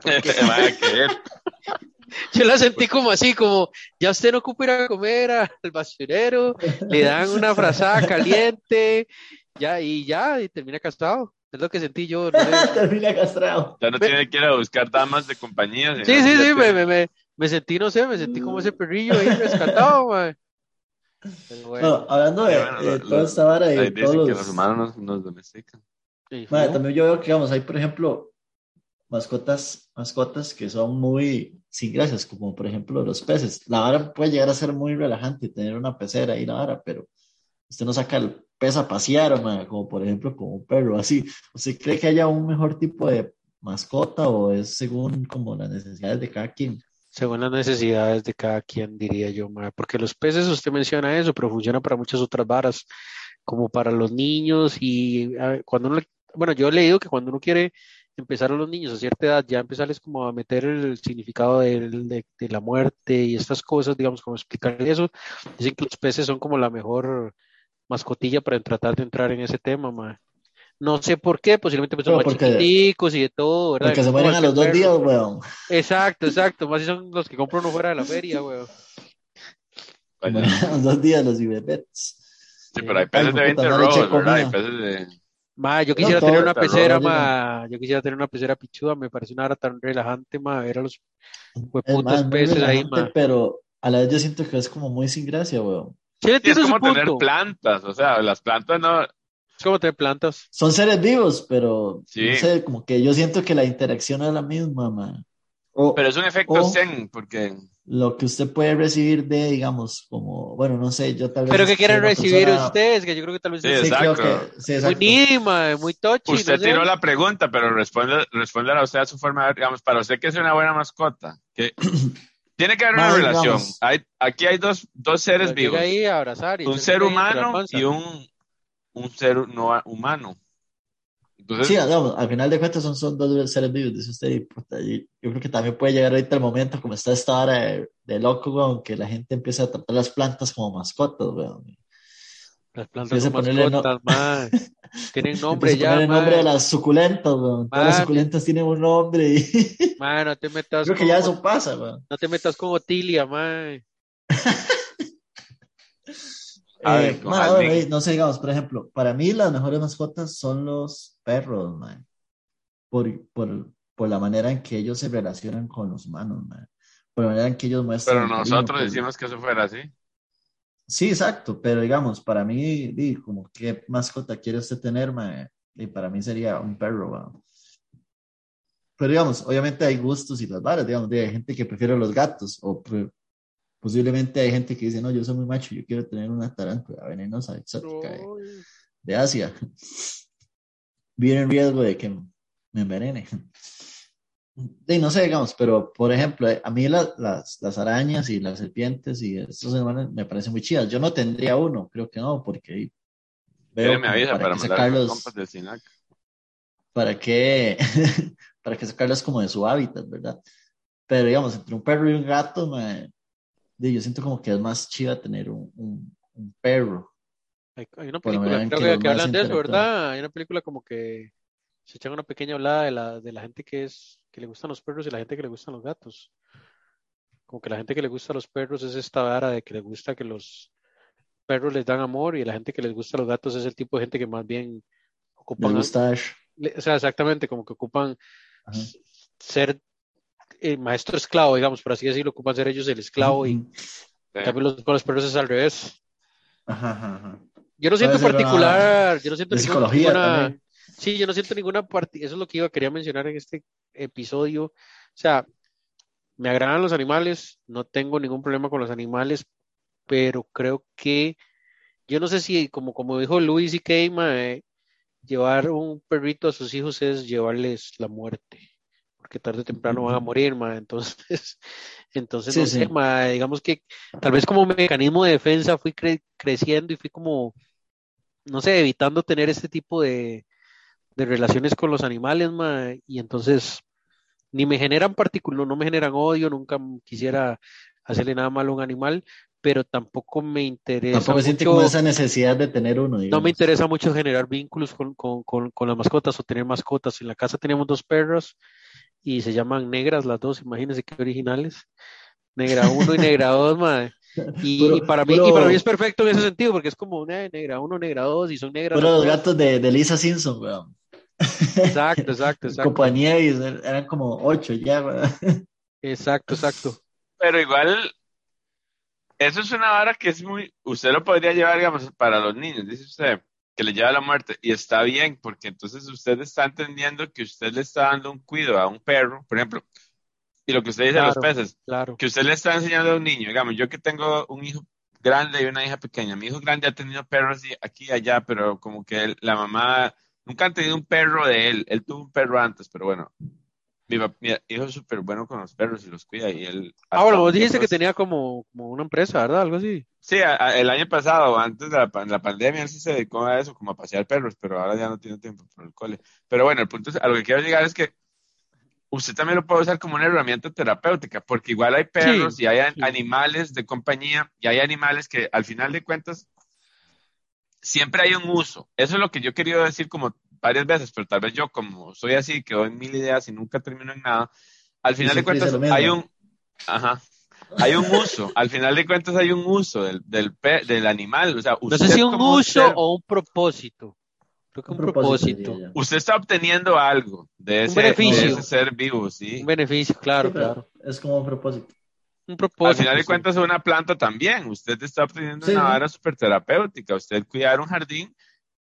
Yo la sentí como así, como ya usted no ocupa ir a comer al basurero, le dan una frazada caliente, ya, y ya, y termina castrado. Es lo que sentí yo. Termina castrado. Ya no tiene que ir a buscar damas de compañía. Sí, sí, sí, me, me, me, sentí, no sé, me sentí como ese perrillo ahí rescatado, man. Bueno. hablando de, toda esta vara y todos los... que los humanos nos, domestican. también yo veo que, vamos, hay, por ejemplo, mascotas, mascotas que son muy sin gracias, como por ejemplo los peces. La vara puede llegar a ser muy relajante tener una pecera ahí, la vara, pero usted no saca el pez a pasear, como por ejemplo como un perro, así. ¿Usted cree que haya un mejor tipo de mascota o es según como las necesidades de cada quien? Según las necesidades de cada quien, diría yo, porque los peces, usted menciona eso, pero funciona para muchas otras varas, como para los niños y cuando uno, bueno, yo he leído que cuando uno quiere empezar a los niños a cierta edad, ya empezarles como a meter el significado de, de, la muerte y estas cosas, digamos, como explicar eso, dicen que los peces son como la mejor mascotilla para tratar de entrar en ese tema, ma. No sé por qué, posiblemente pues son más chiquiticos y de todo, ¿verdad? Porque se mueren a los dos días, weón. Exacto, exacto. Más si son los que compro uno fuera de la feria, weón. a los dos días los ibebets. Sí, pero hay peces de 20 robos, ¿verdad? Hay peces de... Ma, yo quisiera tener una pecera, ma, yo quisiera tener una pecera pichuda, me parece una hora tan relajante, ma, ver a los putos peces ahí, ma. Pero a la vez yo siento que es como muy sin gracia, weón es como tener plantas, o sea, las plantas no... Es como tener plantas. Son seres vivos, pero no sé, como que yo siento que la interacción es la misma, man. pero es un efecto zen, porque... Lo que usted puede recibir de, digamos, como, bueno, no sé, yo tal vez... Pero que quieren recibir ustedes, que yo creo que tal vez... Sí, exacto. Muy nima, muy tochi. Usted tiró la pregunta, pero responde, responde a usted a su forma, digamos, para usted que es una buena mascota, que Tiene que haber una relación. Hay, aquí hay dos, dos seres vivos. un ser humano y un, un ser no humano. Entonces, sí, al final de cuentas son, son dos seres vivos, dice usted. yo creo que también puede llegar ahorita el momento, como está esta hora de, de loco, weón, que la gente empieza a tratar las plantas como mascotas, weón. Las plantas son mascotas, no... Tienen nombre ya, el nombre de las suculentas, weón. Todas las suculentas tienen un nombre y... Man, no te metas Creo que ya eso pasa, weón. No te metas con Otilia, man. eh, no sé, digamos, por ejemplo, para mí las mejores mascotas son los perros, man. Por, por, por la manera en que ellos se relacionan con los humanos, man. Por la manera en que ellos muestran... Pero nosotros decimos que eso fuera así. Sí, exacto, pero digamos, para mí, como qué mascota quiere usted tener, y para mí sería un perro. Pero digamos, obviamente hay gustos y las varas, digamos, hay gente que prefiere los gatos, o posiblemente hay gente que dice, no, yo soy muy macho, yo quiero tener una tarántula venenosa, exótica de, Asia. Viene en riesgo de que me envenene. Y no sé, digamos, pero por ejemplo, a mí las, las, arañas y las serpientes y estos animales me parecen muy chidas. Yo no tendría uno, creo que no, porque veo me avisa para, para sacarlos. ¿Para qué? para que sacarlos como de su hábitat, ¿verdad? Pero digamos, entre un perro y un gato, me, yo siento como que es más chiva tener un, un, perro. Hay, una película creo que, hablan de eso, ¿verdad? Hay una película como que se echan una pequeña hablada de la, de la gente que es que le gustan los perros y la gente que le gustan los gatos. Como que la gente que le gusta los perros es esta vara de que le gusta que los perros les dan amor y la gente que les gusta los gatos es el tipo de gente que más bien ocupan. o sea, exactamente, como que ocupan ser eh, maestro esclavo, digamos, por así decirlo, ocupan ser ellos el esclavo y también los, con los perros es al revés. Yo no siento particular, yo no siento ninguna, sí, yo no siento ninguna parte, eso es lo que iba, quería mencionar en este episodio, o sea, me agradan los animales, no tengo ningún problema con los animales, pero creo que yo no sé si, como, como dijo Luis y Keima, eh, llevar un perrito a sus hijos es llevarles la muerte, porque tarde o temprano van a morir, ma. entonces, entonces no sé, digamos que tal vez como mecanismo de defensa fui creciendo y fui como, no sé, evitando tener este tipo de, de relaciones con los animales, ma, y entonces ni me generan particular, no me generan odio, nunca quisiera hacerle nada malo a un animal, pero tampoco me interesa. Tampoco siente como esa necesidad de tener uno. No me interesa mucho generar vínculos con, con, con, las mascotas o tener mascotas. En la casa tenemos dos perros y se llaman negras las dos, imagínense qué originales. Negra 1 y negra 2, madre. Y, para mí, y para mí es perfecto en ese sentido, porque es como una negra 1, negra 2 y son negras. Pero los gatos de, de, Lisa Simpson, weón. Exacto, exacto, exacto. Compañía y eran como ocho ya, weón. Exacto, exacto. Pero igual, eso es una vara que es muy, usted lo podría llevar, digamos, para los niños, dice usted, que le lleva a la muerte, y está bien, porque entonces usted está entendiendo que usted le está dando un cuido a un perro, por ejemplo, y lo que usted dice a los peces, claro. que usted le está enseñando a un niño, digamos, yo que tengo un hijo grande y una hija pequeña, mi hijo grande ha tenido perros aquí y allá, pero como que la mamá, nunca han tenido un perro de él, él tuvo un perro antes, pero bueno, mi, hijo es súper bueno con los perros y los cuida y él... Ah, bueno, vos dijiste que tenía como, como, una empresa, ¿verdad? Algo así. Sí, el año pasado, antes de la, la, pandemia, él sí se dedicó a eso, como a pasear perros, pero ahora ya no tiene tiempo por el cole. Pero bueno, el punto es, a lo que quiero llegar es que usted también lo puede usar como una herramienta terapéutica, porque igual hay perros y hay animales de compañía y hay animales que al final de cuentas siempre hay un uso. Eso es lo que yo quería decir como varias veces, pero tal vez yo como soy así, que doy mil ideas y nunca termino en nada, al final de cuentas hay un, ajá, hay un uso, al final de cuentas hay un uso del, del, del animal, o sea, usted no sé si un uso o un propósito. Creo que un, propósito. Usted está obteniendo algo de ese, de ser vivo, ¿sí? Un beneficio, claro, claro. Es como un propósito. Un propósito. Al final de cuentas, una planta también. Usted está obteniendo una vara super terapéutica. Usted cuidar un jardín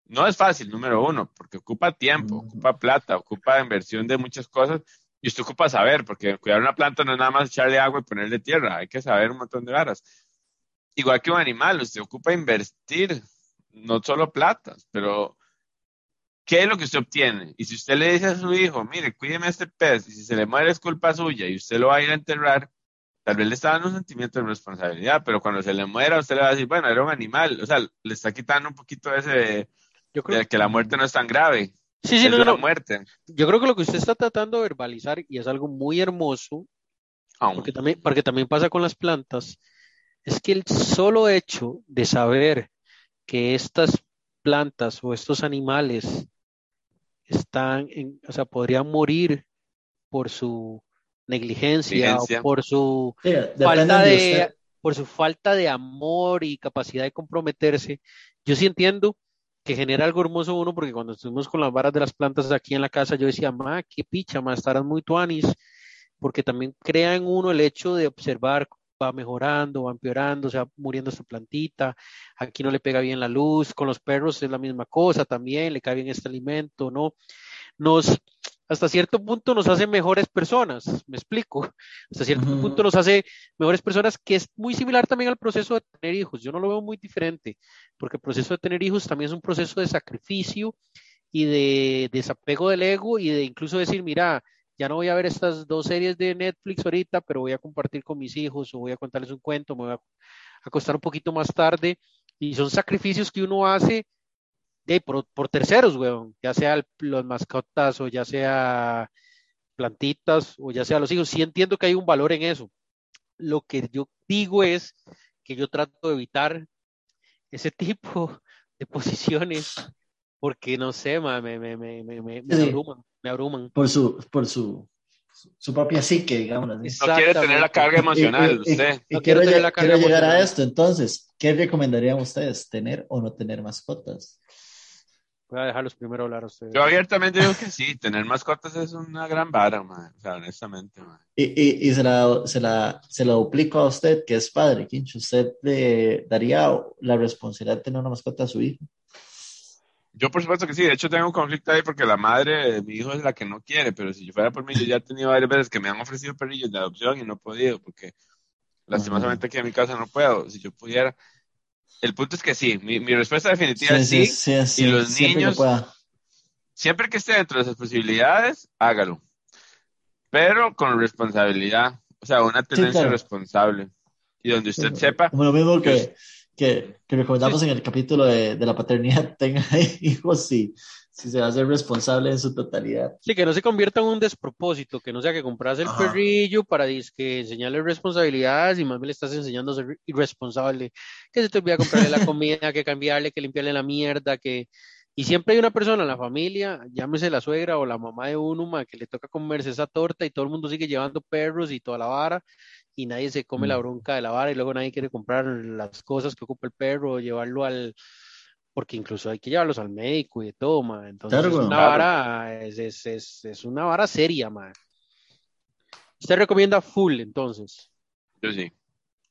no es fácil, número uno, porque ocupa tiempo, ocupa plata, ocupa inversión de muchas cosas y usted ocupa saber, porque cuidar una planta no es nada más echarle agua y ponerle tierra, hay que saber un montón de varas. Igual que un animal, usted ocupa invertir, no solo plata, pero ¿qué es lo que usted obtiene? Y si usted le dice a su hijo, mire, cuídeme este pez, y si se le muere es culpa suya y usted lo va a ir a enterrar, tal vez le está dando un sentimiento de responsabilidad, pero cuando se le muera, usted le va a decir, bueno, era un animal, o sea, le está quitando un poquito ese yo creo que la muerte no es tan grave. Sí, sí, no, no, muerte. Yo creo que lo que usted está tratando de verbalizar, y es algo muy hermoso, porque también, porque también pasa con las plantas, es que el solo hecho de saber que estas plantas o estos animales están, en, o sea, podrían morir por su negligencia o por su falta de por su falta de amor y capacidad de comprometerse. Yo sí entiendo que genera algo hermoso uno, porque cuando estuvimos con las varas de las plantas aquí en la casa, yo decía, ma, qué picha, ma, estarás muy tuanis, porque también crea en uno el hecho de observar va mejorando, va empeorando, se va muriendo esta plantita, aquí no le pega bien la luz, con los perros es la misma cosa también, le cae bien este alimento, ¿no? Nos, hasta cierto punto nos hace mejores personas, me explico, hasta cierto punto nos hace mejores personas, que es muy similar también al proceso de tener hijos, yo no lo veo muy diferente, porque el proceso de tener hijos también es un proceso de sacrificio y de desapego del ego y de incluso decir, mira, ya no voy a ver estas dos series de Netflix ahorita, pero voy a compartir con mis hijos o voy a contarles un cuento, me voy a acostar un poquito más tarde. Y son sacrificios que uno hace de, por, terceros, weón, ya sea los mascotas o ya sea plantitas o ya sea los hijos. Sí entiendo que hay un valor en eso. Lo que yo digo es que yo trato de evitar ese tipo de posiciones porque no sé, me, me, me, me, me, me abruman me abruman. Por su, por su, su propia psique, digamos así. No quiere tener la carga emocional, usted. Y, quiero, llegar a esto, entonces, ¿qué recomendarían ustedes? ¿Tener o no tener mascotas? Voy a dejarlos primero hablar a ustedes. Yo abiertamente digo que sí, tener mascotas es una gran vara, man. o sea, honestamente. Man. Y, y, y se, la, se, la, se la duplico a usted, que es padre, Quincho. ¿Usted le daría la responsabilidad de tener una mascota a su hijo? Yo por supuesto que sí, de hecho tengo un conflicto ahí porque la madre de mi hijo es la que no quiere, pero si yo fuera por mí, yo ya he tenido varias veces que me han ofrecido perrillos de adopción y no he podido porque lastimosamente aquí en mi casa no puedo, si yo pudiera. El punto es que sí, mi, respuesta definitiva es sí, y los niños, siempre que esté dentro de esas posibilidades, hágalo, pero con responsabilidad, o sea, una tendencia responsable. Y donde usted sepa. Como lo mismo que que, que recomendamos en el capítulo de, de la paternidad, tenga hijos si, si se va a ser responsable en su totalidad. Sí, que no se convierta en un despropósito, que no sea que compras el perrillo para que enseñarle responsabilidades y más bien le estás enseñando a ser irresponsable, que se te olvida comprarle la comida, que cambiarle, que limpiarle la mierda, que... Y siempre hay una persona en la familia, llámese la suegra o la mamá de uno, que le toca comerse esa torta y todo el mundo sigue llevando perros y toda la vara y nadie se come la mm. bronca de la vara y luego nadie quiere comprar las cosas que ocupa el perro o llevarlo al porque incluso hay que llevarlos al médico y de todo, ma. Entonces es una vara, es, es, es, una vara seria, ma. ¿Usted recomienda full entonces? Yo sí.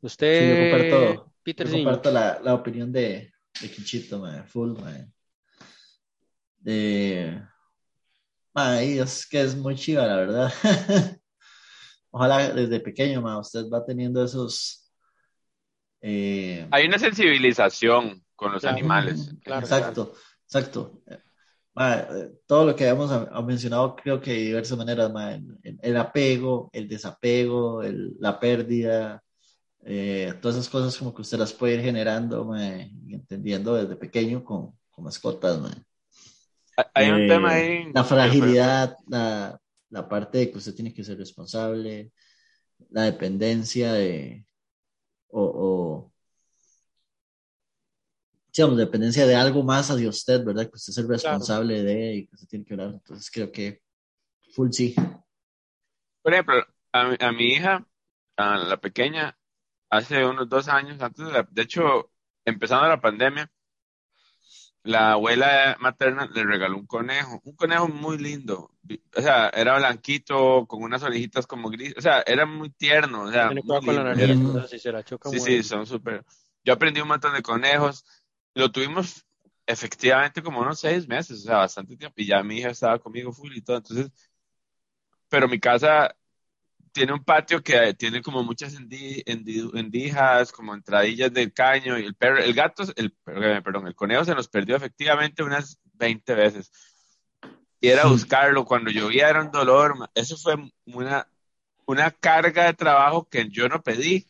Usted, sí, yo comparto, Peter, yo comparto la, la, opinión de, de Kinchito, ma. full, ma. De... Ma, es que es muy chiva, la verdad. ojalá desde pequeño, ma, usted va teniendo esos... Eh, Hay una sensibilización con los animales. exacto, exacto. todo lo que hemos mencionado creo que de diversas maneras, el, apego, el desapego, la pérdida, eh, todas esas cosas como que usted las puede ir generando y entendiendo desde pequeño con, con mascotas. Hay un tema ahí. La fragilidad, la, la parte de que usted tiene que ser responsable, la dependencia de, o, o digamos, dependencia de algo más hacia usted, ¿verdad? Que usted es el responsable de y que usted tiene que hablar. Entonces creo que full sí. Por ejemplo, a, mi hija, a la pequeña, hace unos dos años, antes de, de hecho, empezando la pandemia, la abuela materna le regaló un conejo, un conejo muy lindo. O sea, era blanquito, con unas orejitas como gris. O sea, era muy tierno. O sea, sí, sí, son súper. Yo aprendí un montón de conejos. Lo tuvimos efectivamente como unos seis meses, o sea, bastante tiempo. Y ya mi hija estaba conmigo full y todo. Entonces, pero mi casa tiene un patio que tiene como muchas endijas, como entradillas del caño, y el perro, el gato, el, perdón, el conejo se nos perdió efectivamente unas 20 veces. Y era buscarlo, cuando llovía era un dolor, eso fue una, una carga de trabajo que yo no pedí,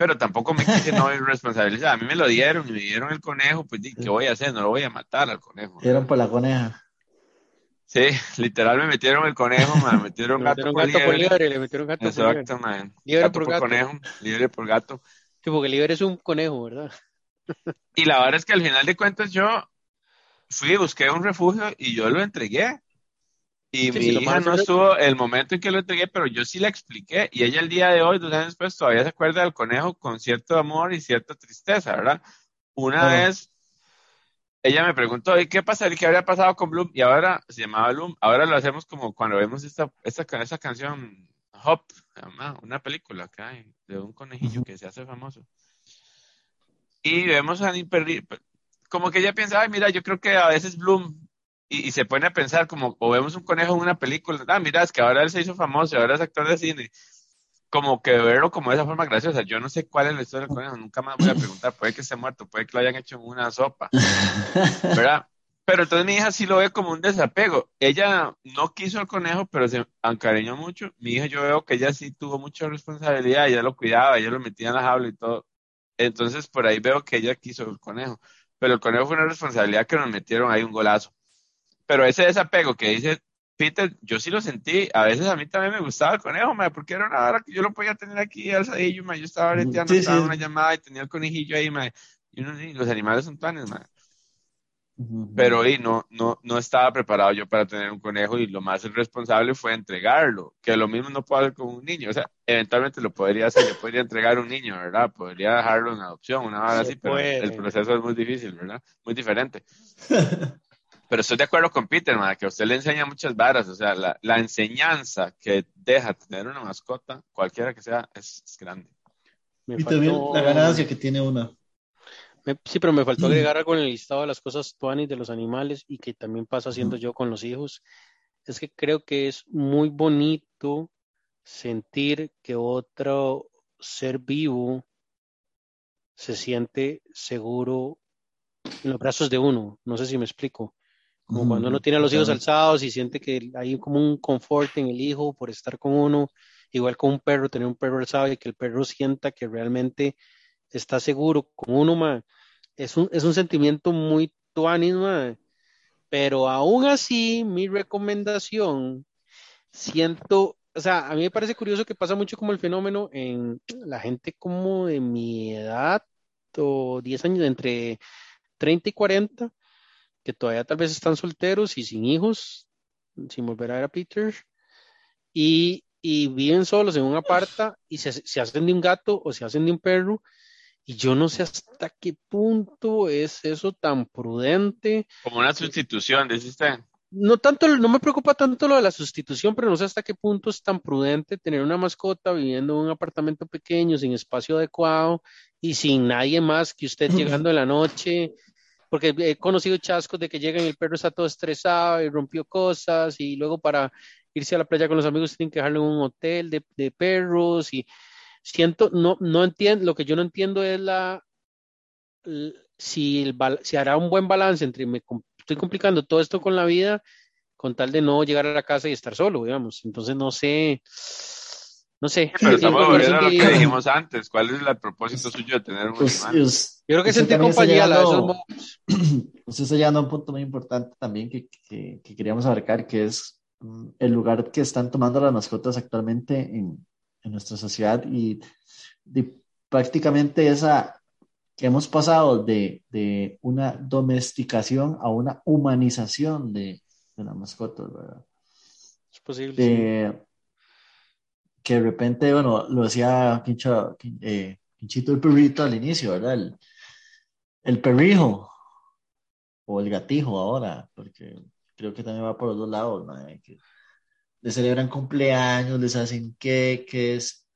pero tampoco me quise no responsabilizar. A mí me lo dieron y me dieron el conejo, pues ¿qué voy a hacer? No lo voy a matar al conejo. Dieron por la coneja. Sí, literal me metieron el conejo, me metieron gato, por, liebre. Le metieron gato Exacto, por man. Liebre por, gato. conejo, liebre por gato. Sí, porque liebre es un conejo, ¿verdad? y la verdad es que al final de cuentas yo fui, busqué un refugio y yo lo entregué. Y mi hija no estuvo el momento en que lo entregué, pero yo sí le expliqué. Y ella el día de hoy, dos años después, todavía se acuerda del conejo con cierto amor y cierta tristeza, ¿verdad? Una vez ella me preguntó, ¿y qué pasaría? ¿Qué habría pasado con Bloom? Y ahora se llamaba Bloom. Ahora lo hacemos como cuando vemos esta, esta, esa canción, Hop, una película acá de un conejillo que se hace famoso. Y vemos a Perry, como que ella piensa, ay, mira, yo creo que a veces Bloom, y, se pone a pensar como, o vemos un conejo en una película, ah, mira, es que ahora él se hizo famoso, ahora es actor de cine, como que verlo como de esa forma graciosa. Yo no sé cuál es la historia del conejo, nunca más voy a preguntar, puede que esté muerto, puede que lo hayan hecho en una sopa, ¿verdad? Pero entonces mi hija sí lo ve como un desapego. Ella no quiso el conejo, pero se encariñó mucho. Mi hija yo veo que ella sí tuvo mucha responsabilidad, ella lo cuidaba, ella lo metía en la jaula y todo. Entonces por ahí veo que ella quiso el conejo. Pero el conejo fue una responsabilidad que nos metieron ahí un golazo. Pero ese desapego que dice Peter, yo sí lo sentí. A veces a mí también me gustaba el conejo, porque era una hora que yo lo podía tener aquí alzadillo, yo estaba breteando, estaba una llamada y tenía el conejillo ahí, y los animales son tanes, pero y no, no, no estaba preparado yo para tener un conejo y lo más responsable fue entregarlo, que lo mismo no puedo hacer con un niño, o sea, eventualmente lo podría hacer, yo podría entregar un niño, ¿verdad? Podría dejarlo en adopción, una vez así, pero el proceso es muy difícil, ¿verdad? Muy diferente. pero estoy de acuerdo con Peter, que usted le enseña muchas varas, o sea, la, la enseñanza que deja tener una mascota, cualquiera que sea, es, grande. y también la ganancia que tiene una sí, pero me faltó agregar algo en el listado de las cosas tuanis de los animales y que también pasa haciendo yo con los hijos. Es que creo que es muy bonito sentir que otro ser vivo se siente seguro en los brazos de uno. No sé si me explico. Como cuando uno tiene a los hijos alzados y siente que hay como un confort en el hijo por estar con uno, igual con un perro, tener un perro alzado y que el perro sienta que realmente está seguro con uno, Es un, es un sentimiento muy tuanis, Pero aún así, mi recomendación, siento, o sea, a mí me parece curioso que pasa mucho como el fenómeno en la gente como de mi edad o 10 años, entre 30 y 40, que todavía tal vez están solteros y sin hijos, sin volver a ver a Peter, y, y viven solos en un aparta y se, se, hacen de un gato o se hacen de un perro y yo no sé hasta qué punto es eso tan prudente. Como una sustitución, decís No tanto, no me preocupa tanto lo de la sustitución, pero no sé hasta qué punto es tan prudente tener una mascota viviendo en un apartamento pequeño, sin espacio adecuado y sin nadie más que usted llegando en la noche. Porque he conocido chascos de que llegan y el perro está todo estresado y rompió cosas y luego para irse a la playa con los amigos tienen que dejarlo en un hotel de, perros y siento, no, no entiendo, lo que yo no entiendo es la, si, el, si hará un buen balance entre me estoy complicando todo esto con la vida con tal de no llegar a la casa y estar solo, digamos. Entonces no sé, no sé. Pero estamos volviendo lo que dijimos antes. ¿Cuál es el propósito suyo de tener un pues, animal? yo creo que sentir compañía a esos Usted está llegando a un punto muy importante también que, que, que, queríamos abarcar, que es mm, el lugar que están tomando las mascotas actualmente en, en nuestra sociedad y, prácticamente esa que hemos pasado de, de, una domesticación a una humanización de, de las mascotas, ¿verdad? Es posible. Que de repente, bueno, lo decía Quincho, eh, Quinchito el perrito al inicio, ¿verdad? El, el perrijo o el gatijo ahora, porque creo que también va por los dos lados, ¿no? Que, le celebran cumpleaños, les hacen queques.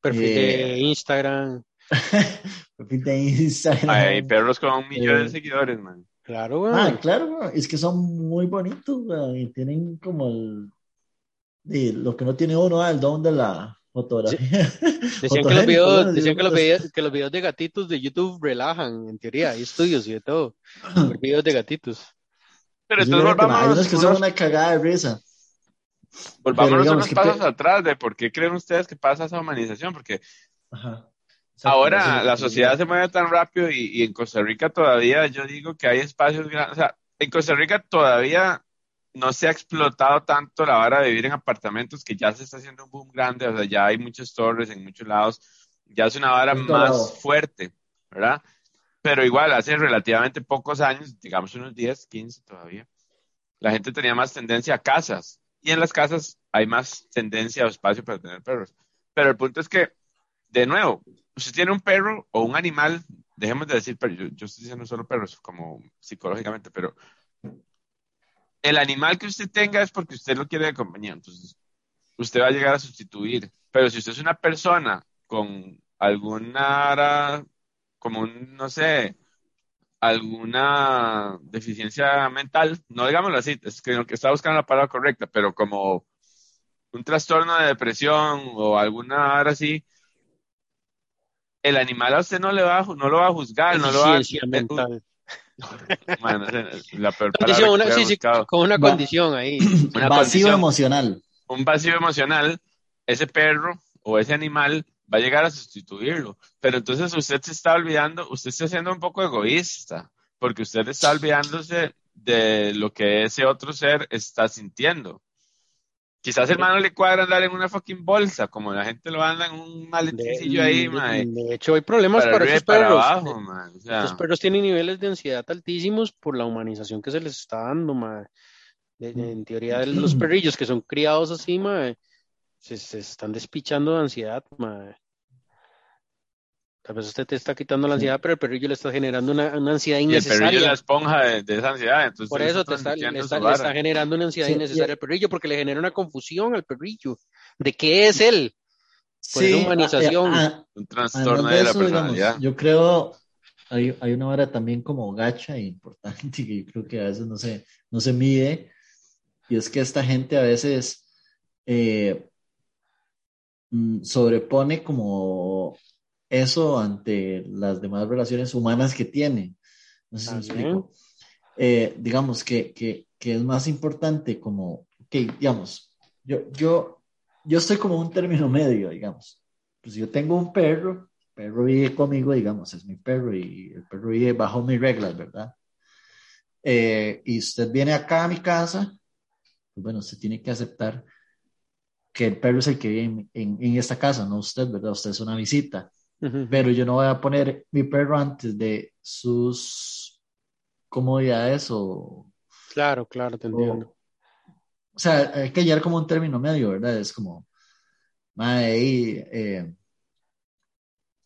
Perfil de eh, Instagram. perfil de Instagram. Hay perros con un millón de eh, seguidores, man. Claro, güey. Ah, claro, es que son muy bonitos, güey. Y tienen como el. Lo que no tiene uno, ah, el don de la fotografía. Decían, que los, videos, decían que, los videos, que los videos de gatitos de YouTube relajan, en teoría. Hay estudios y de todo. videos de gatitos. Pero entonces volvamos. Hay unos que son una cagada de risa. Volvamos unos pasos atrás de por qué creen ustedes que pasa esa humanización, porque ahora la sociedad se mueve tan rápido y, en Costa Rica todavía yo digo que hay espacios grandes, o sea, en Costa Rica todavía no se ha explotado tanto la vara de vivir en apartamentos que ya se está haciendo un boom grande, o sea, ya hay muchas torres en muchos lados, ya es una vara más fuerte, ¿verdad? Pero igual, hace relativamente pocos años, digamos unos 10, 15 todavía, la gente tenía más tendencia a casas, y en las casas hay más tendencia o espacio para tener perros. Pero el punto es que, de nuevo, usted tiene un perro o un animal, dejemos de decir, pero yo, estoy diciendo solo perros, como psicológicamente, pero el animal que usted tenga es porque usted lo quiere de compañía. Entonces, usted va a llegar a sustituir. Pero si usted es una persona con alguna, como un, no sé, alguna deficiencia mental, no digámoslo así, es que, que está buscando la palabra correcta, pero como un trastorno de depresión o alguna hora así, el animal a usted no le va a, no lo va a juzgar, no lo va a... la peor una, sí, sí, con una condición ahí. Un vacío emocional. Un vacío emocional, ese perro o ese animal va a llegar a sustituirlo. Pero entonces usted se está olvidando, usted está siendo un poco egoísta, porque usted está olvidándose de lo que ese otro ser está sintiendo. Quizás hermano le cuadra andar en una fucking bolsa, como la gente lo anda en un maleticillo ahí, de, De hecho, hay problemas para, esos perros. Los perros tienen niveles de ansiedad altísimos por la humanización que se les está dando, man. en teoría, los perrillos que son criados así, man, se, se, están despichando de ansiedad, man. Tal vez usted te está quitando la ansiedad, pero el perrillo le está generando una, una ansiedad innecesaria. Y el perrillo es la esponja de, esa ansiedad. Entonces Por eso te está, le, está, generando una ansiedad innecesaria al perrillo, porque le genera una confusión al perrillo de qué es él. Por sí, humanización. un trastorno de, la personalidad. yo creo, hay, hay una hora también como gacha e importante que yo creo que a veces no se, no se mide, y es que esta gente a veces eh, mm, sobrepone como eso ante las demás relaciones humanas que tiene. No sé si me explico. Eh, digamos que, que, que, es más importante como, que digamos, yo, yo, yo estoy como un término medio, digamos. Pues yo tengo un perro, el perro vive conmigo, digamos, es mi perro y el perro vive bajo mis reglas, ¿verdad? Eh, y usted viene acá a mi casa, pues bueno, usted tiene que aceptar que el perro es el que vive en, en, en esta casa, no usted, ¿verdad? Usted es una visita pero yo no voy a poner mi perro antes de sus comodidades o... Claro, claro, te entiendo. O, sea, hay que llegar como un término medio, ¿verdad? Es como, eh,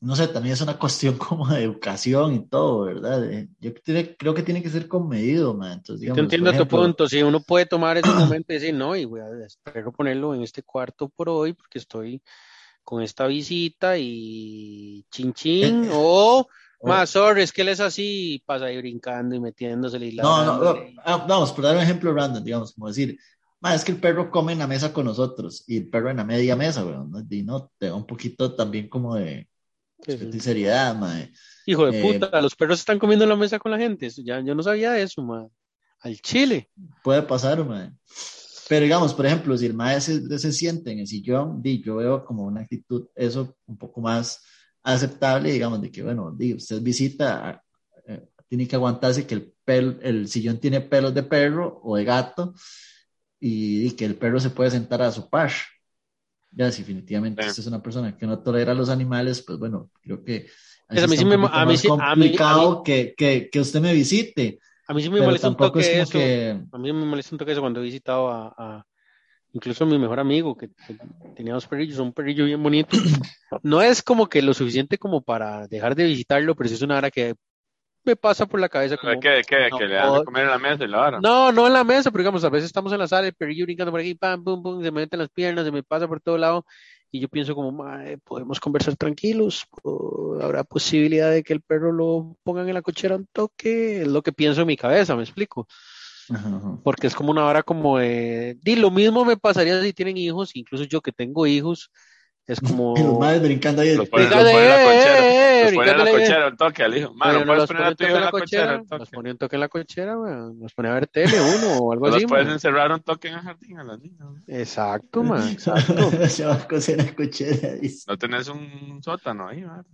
no sé, también es una cuestión como de educación y todo, ¿verdad? Eh, yo creo que tiene que ser con medido, man. Entonces, digamos, Te entiendo tu punto, si uno puede tomar ese momento y decir, no, y voy a espero ponerlo en este cuarto por hoy porque estoy con esta visita y chin chin, eh, o más, sorry, es que él es así y pasa ahí brincando y metiéndose y No, no, no, ah, vamos, por dar un ejemplo random, digamos, como decir, más es que el perro come en la mesa con nosotros y el perro en la media mesa, weón, y no, te da un poquito también como de, seriedad, madre. Hijo de eh, puta, los perros están comiendo en la mesa con la gente, ya yo no sabía eso, madre. Al chile. Puede pasar, madre. Pero digamos, por ejemplo, si el maestro se, siente en el sillón, di, yo veo como una actitud, eso un poco más aceptable, digamos, de que, bueno, di, usted visita, eh, tiene que aguantarse que el, el sillón tiene pelos de perro o de gato y, que el perro se puede sentar a su par. Ya, si definitivamente usted es una persona que no tolera a los animales, pues bueno, creo que pues a mí sí me, a mí, complicado que, que, que usted me visite a mí sí me molesta un toque eso. A mí me molesta un toque eso cuando he visitado a, incluso a mi mejor amigo que, tenía dos perrillos, un perrillo bien bonito. No es como que lo suficiente como para dejar de visitarlo, pero sí es una hora que me pasa por la cabeza como... ¿Qué, qué, que le dan de comer en la mesa y la hora? No, no en la mesa, pero digamos, a veces estamos en la sala, el perrillo brincando por aquí, pam, pum, pum, se me meten las piernas, se me pasa por todo lado, y yo pienso como, podemos conversar tranquilos, habrá posibilidad de que el perro lo pongan en la cochera un toque, es lo que pienso en mi cabeza, me explico. Porque es como una hora como de, di, lo mismo me pasaría si tienen hijos, incluso yo que tengo hijos, es como. Y los madres brincando ahí. Los ponen, en la cochera. Los ponen en la cochera un toque al hijo. Mano, puedes poner a tu hijo en la cochera. Nos pone un toque en la cochera, Nos pone a ver tele uno o algo así. Nos puedes encerrar un toque en el jardín a las niñas. Exacto, man. Exacto. Se va a coser en la cochera. No tenés un sótano ahí, man.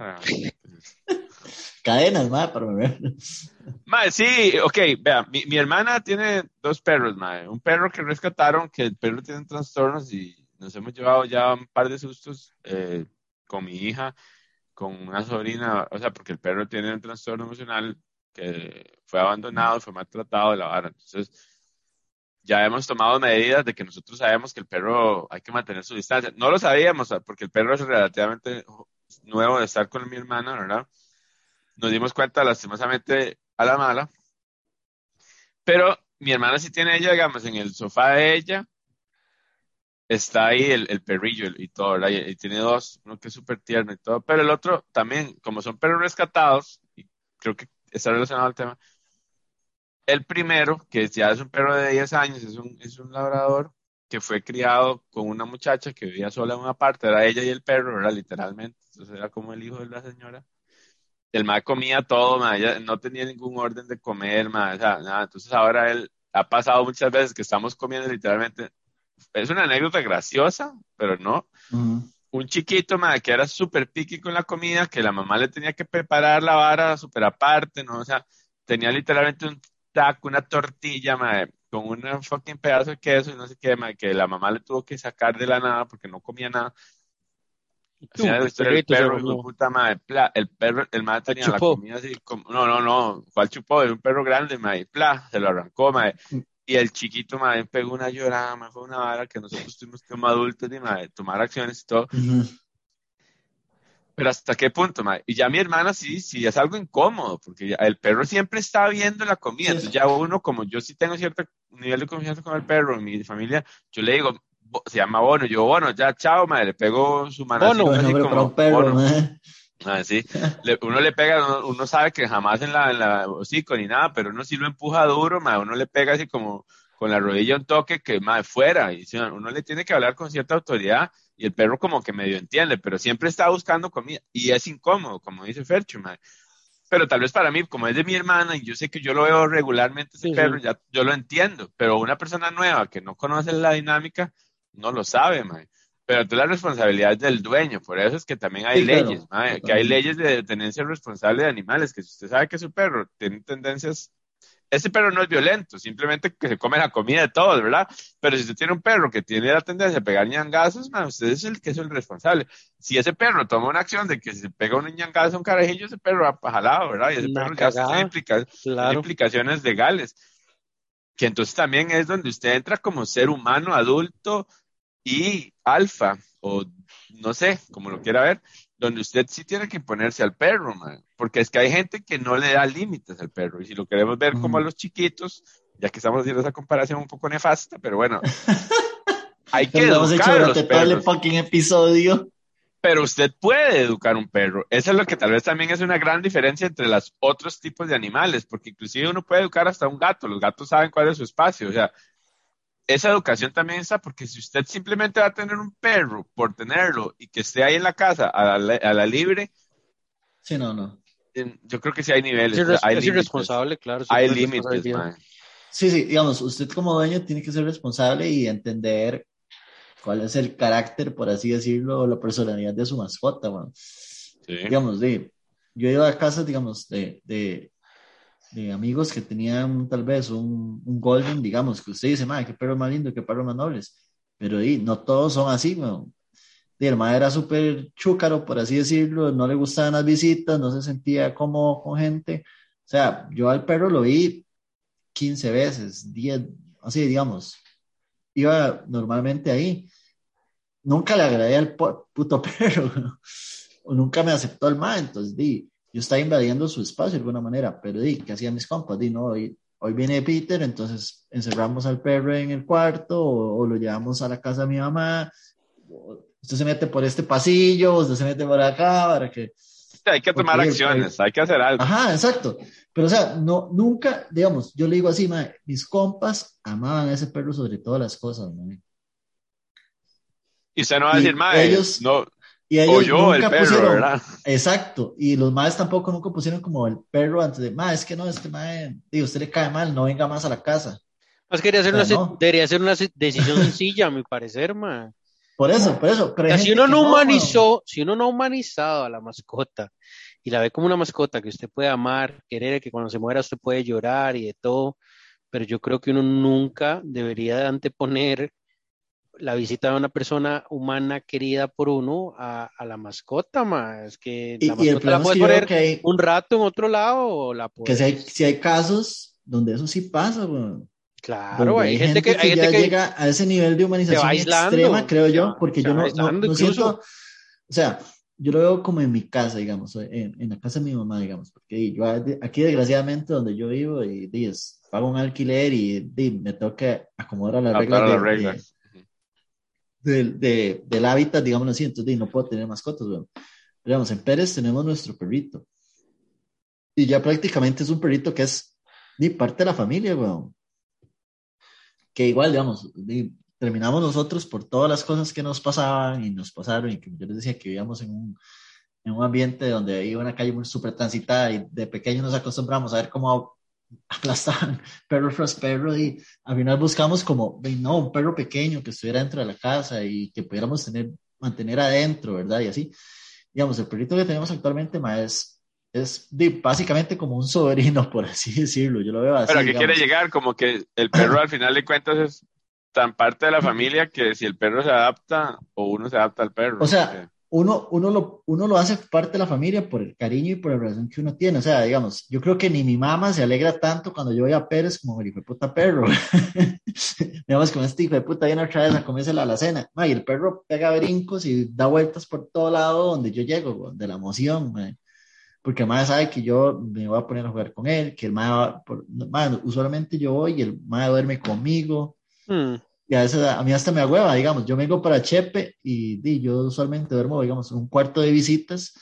Cadenas, man, para beber. Madre, sí, ok, vea, mi, mi hermana tiene dos perros, madre. Un perro que rescataron, que el perro tiene trastornos y nos hemos llevado ya un par de sustos eh, con mi hija, con una sobrina, o sea, porque el perro tiene un trastorno emocional que fue abandonado, fue maltratado de la vara. Entonces, ya hemos tomado medidas de que nosotros sabemos que el perro hay que mantener su distancia. No lo sabíamos, porque el perro es relativamente nuevo de estar con mi hermana, ¿verdad? Nos dimos cuenta, lastimosamente, a la mala. Pero mi hermana sí tiene ella, digamos, en el sofá de ella, está ahí el, el perrillo y todo, ¿verdad? Y, tiene dos, uno que es súper tierno y todo, pero el otro también, como son perros rescatados, y creo que está relacionado al tema, el primero, que ya es un perro de 10 años, es un, es un labrador que fue criado con una muchacha que vivía sola en una parte, era ella y el perro, era literalmente, entonces era como el hijo de la señora. El ma comía todo, ma, no tenía ningún orden de comer, ma, o sea, nada. Entonces ahora él ha pasado muchas veces que estamos comiendo literalmente es una anécdota graciosa, pero no. Un chiquito, madre, que era súper piqui con la comida, que la mamá le tenía que preparar la vara súper aparte, ¿no? O sea, tenía literalmente un taco, una tortilla, madre, con un fucking pedazo de queso y no sé qué, madre, que la mamá le tuvo que sacar de la nada porque no comía nada. el perro, puta madre, el perro, el madre tenía la comida así, como, no, no, no, ¿cuál chupó? Era un perro grande, madre, pla, se lo arrancó, madre. Y el chiquito, madre, pegó una llorada, fue una vara que nosotros tuvimos como adultos, de madre, tomar acciones y todo. Pero hasta qué punto, madre. Y ya mi hermana sí, sí, es algo incómodo, porque el perro siempre está viendo la comida. Entonces ya uno, como yo sí tengo cierto nivel de confianza con el perro en mi familia, yo le digo, se llama Bono, yo, Bono, ya, chao, madre, le pego su mano. Bono, así como, perro, Ah, sí. uno le pega, uno, sabe que jamás en la, en la hocico ni nada, pero uno sí lo empuja duro, uno le pega así como con la rodilla un toque que más fuera. Y uno le tiene que hablar con cierta autoridad y el perro como que medio entiende, pero siempre está buscando comida y es incómodo, como dice Fercho, Pero tal vez para mí, como es de mi hermana y yo sé que yo lo veo regularmente ese perro, ya yo lo entiendo, pero una persona nueva que no conoce la dinámica no lo sabe, man. Pero entonces la responsabilidad es del dueño, por eso es que también hay leyes, que hay leyes de tenencia responsable de animales, que si usted sabe que su perro tiene tendencias, ese perro no es violento, simplemente que se come la comida de todos, ¿verdad? Pero si usted tiene un perro que tiene la tendencia a pegar ñangazos, usted es el que es el responsable. Si ese perro toma una acción de que se pega un ñangazo a un carajillo, ese perro va jalado, ¿verdad? Y ese perro ya tiene implicaciones legales. Que entonces también es donde usted entra como ser humano adulto, y alfa, o no sé, como lo quiera ver, donde usted sí tiene que imponerse al perro, porque es que hay gente que no le da límites al perro, y si lo queremos ver como a los chiquitos, ya que estamos haciendo esa comparación un poco nefasta, pero bueno, hay que educar a los perros. episodio. Pero usted puede educar un perro. Eso es lo que tal vez también es una gran diferencia entre los otros tipos de animales, porque inclusive uno puede educar hasta un gato. Los gatos saben cuál es su espacio. O sea, esa educación también está, porque si usted simplemente va a tener un perro por tenerlo y que esté ahí en la casa a la, libre. Sí, no, no. Yo creo que sí hay niveles. Es, irresponsable, claro. Hay límites, Sí, sí, digamos, usted como dueño tiene que ser responsable y entender cuál es el carácter, por así decirlo, o la personalidad de su mascota, man. Digamos, de, yo he ido a casas, digamos, de, de amigos que tenían tal vez un, un golden, digamos, que usted dice, madre, qué perro más lindo, qué perro más nobles, pero y, no todos son así, ¿no? Y el madre era súper chúcaro, por así decirlo, no le gustaban las visitas, no se sentía como con gente. O sea, yo al perro lo vi 15 veces, 10, así digamos. Iba normalmente ahí. Nunca le agradé al puto perro, o nunca me aceptó el madre, entonces di, yo estaba invadiendo su espacio de alguna manera, pero di, ¿qué hacían mis compas? Di, no, hoy, hoy viene Peter, entonces encerramos al perro en el cuarto o, lo llevamos a la casa de mi mamá. Usted se mete por este pasillo, usted se mete por acá para que... hay que tomar acciones, hay que hacer algo. Ajá, exacto. Pero, o sea, no, nunca, digamos, yo le digo así, mis compas amaban a ese perro sobre todas las cosas, Y usted no va a decir, mae, ellos, no, y ellos yo, nunca pusieron, Exacto. Y los maes tampoco nunca pusieron como el perro antes de, ma, es que no, este mae, digo, usted le cae mal, no venga más a la casa. Más quería hacer una, debería ser una decisión sencilla, a mi parecer, ma. Por eso, por eso. Pero si uno no humanizó, si uno no ha humanizado a la mascota y la ve como una mascota que usted puede amar, querer, que cuando se muera usted puede llorar y de todo, pero yo creo que uno nunca debería anteponer la visita de una persona humana querida por uno a, la mascota, más es que la mascota la puede poner un rato en otro lado o la Que si hay, casos donde eso sí pasa, Claro, hay, gente, que, hay ya llega a ese nivel de humanización extrema, creo yo, porque yo no, no, siento, o sea, yo lo veo como en mi casa, digamos, en, en la casa de mi mamá, digamos, porque yo aquí desgraciadamente donde yo vivo, y, pago un alquiler y, me tengo que acomodar a las reglas, del hábitat, digamos así, entonces no puedo tener mascotas, bueno. Digamos, en Pérez tenemos nuestro perrito. Y ya prácticamente es un perrito que es ni parte de la familia, weón. Que igual, digamos, terminamos nosotros por todas las cosas que nos pasaban y nos pasaron y que yo les decía que vivíamos en un, en un ambiente donde hay una calle muy súper transitada y de pequeño nos acostumbramos a ver cómo aplastaban perro tras perro y al final buscamos como, no, un perro pequeño que estuviera dentro de la casa y que pudiéramos tener, mantener adentro, ¿verdad? Y así, digamos, el perrito que tenemos actualmente ma, es, es básicamente como un sobrino, por así decirlo, yo lo veo así. Pero ¿a qué quiere llegar? Como que el perro al final de cuentas es tan parte de la familia que si el perro se adapta o uno se adapta al perro. O sea, uno, uno, lo, uno lo hace parte de la familia por el cariño y por la relación que uno tiene. O sea, digamos, yo creo que ni mi mamá se alegra tanto cuando yo voy a Pérez como el hijo de puta perro. digamos, con este hijo de puta viene otra vez a comerse la alacena. y el perro pega brincos y da vueltas por todo lado donde yo llego, de la emoción. Porque el madre sabe que yo me voy a poner a jugar con él, que el madre, usualmente yo voy y el madre duerme conmigo. Hmm. Y a veces a mí hasta me agüeva, digamos, yo vengo para Chepe y, yo usualmente duermo, digamos, un cuarto de visitas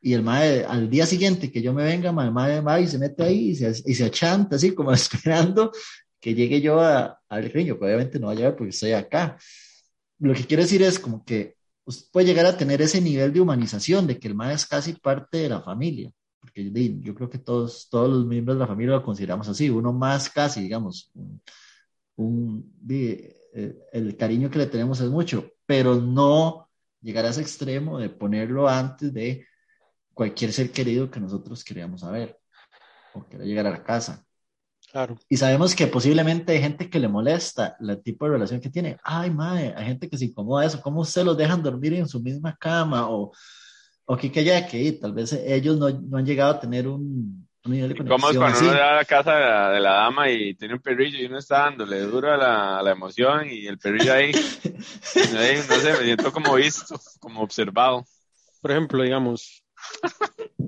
y el mae, al día siguiente que yo me venga, el mae va y se mete ahí y se, y se achanta así como esperando que llegue yo a, al riño, que obviamente no va a llegar porque estoy acá. Lo que quiero decir es como que puede llegar a tener ese nivel de humanización, de que el mae es casi parte de la familia, porque yo creo que todos, todos los miembros de la familia lo consideramos así, uno más casi, digamos, eh, el cariño que le tenemos es mucho, pero no llegar a ese extremo de ponerlo antes de cualquier ser querido que nosotros queríamos saber o quiera llegar a la casa. Claro. Y sabemos que posiblemente hay gente que le molesta el tipo de relación que tiene. Ay, madre, hay gente que se incomoda eso. ¿Cómo se los dejan dormir en su misma cama? O, o que, que haya que. Tal vez ellos no, no han llegado a tener un, ¿Cómo es cuando uno va a la casa de la, dama y tiene un perrillo y uno está dándole duro a la, la emoción y el perrillo ahí, no sé, me siento como visto, como observado. Por ejemplo, digamos,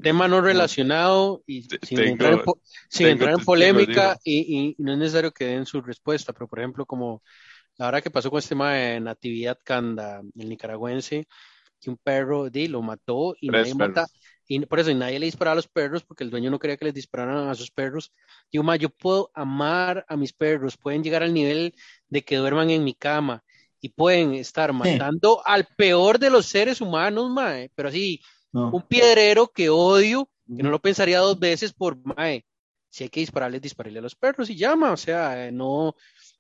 tema no relacionado y sin entrar en, sin entrar en polémica y, y, no es necesario que den su respuesta, pero por ejemplo, como la hora que pasó con este tema de Natividad Canda, el nicaragüense, que un perro de, lo mató y nadie mata, y por eso nadie le disparaba a los perros porque el dueño no quería que les dispararan a sus perros. Digo, ma, yo puedo amar a mis perros, pueden llegar al nivel de que duerman en mi cama y pueden estar matando al peor de los seres humanos, mae, eh, pero así, un piedrero que odio, que no lo pensaría dos veces por, mae, eh, si hay que dispararles, dispararle a los perros y llama, o sea, eh, no,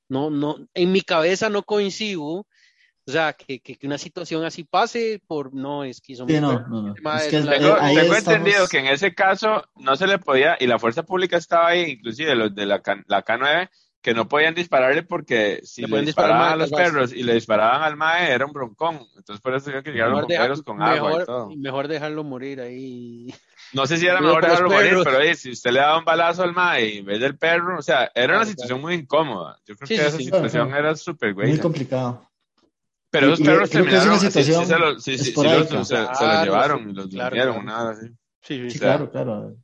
no, no, en mi cabeza no coincido o sea, que, que, una situación así pase por no es que no, no, no. tengo, entendido que en ese caso no se le podía, y la fuerza pública estaba ahí, inclusive los de la, la K9, que no podían dispararle porque si le, disparaban a los perros y le disparaban al mae era un broncón. Entonces por eso tenían que llegar los bomberos con agua y todo. Mejor dejarlo morir ahí. No sé si era mejor dejarlo morir, pero si usted le daba un balazo al mae en vez del perro, o sea, era una situación muy incómoda. Yo creo que esa situación era súper güey. Muy complicado. Pero esos perros terminaron, sí, sí, se los, sí, sí, los, se, los llevaron y los claro, nada así. Sí, sí, claro, claro.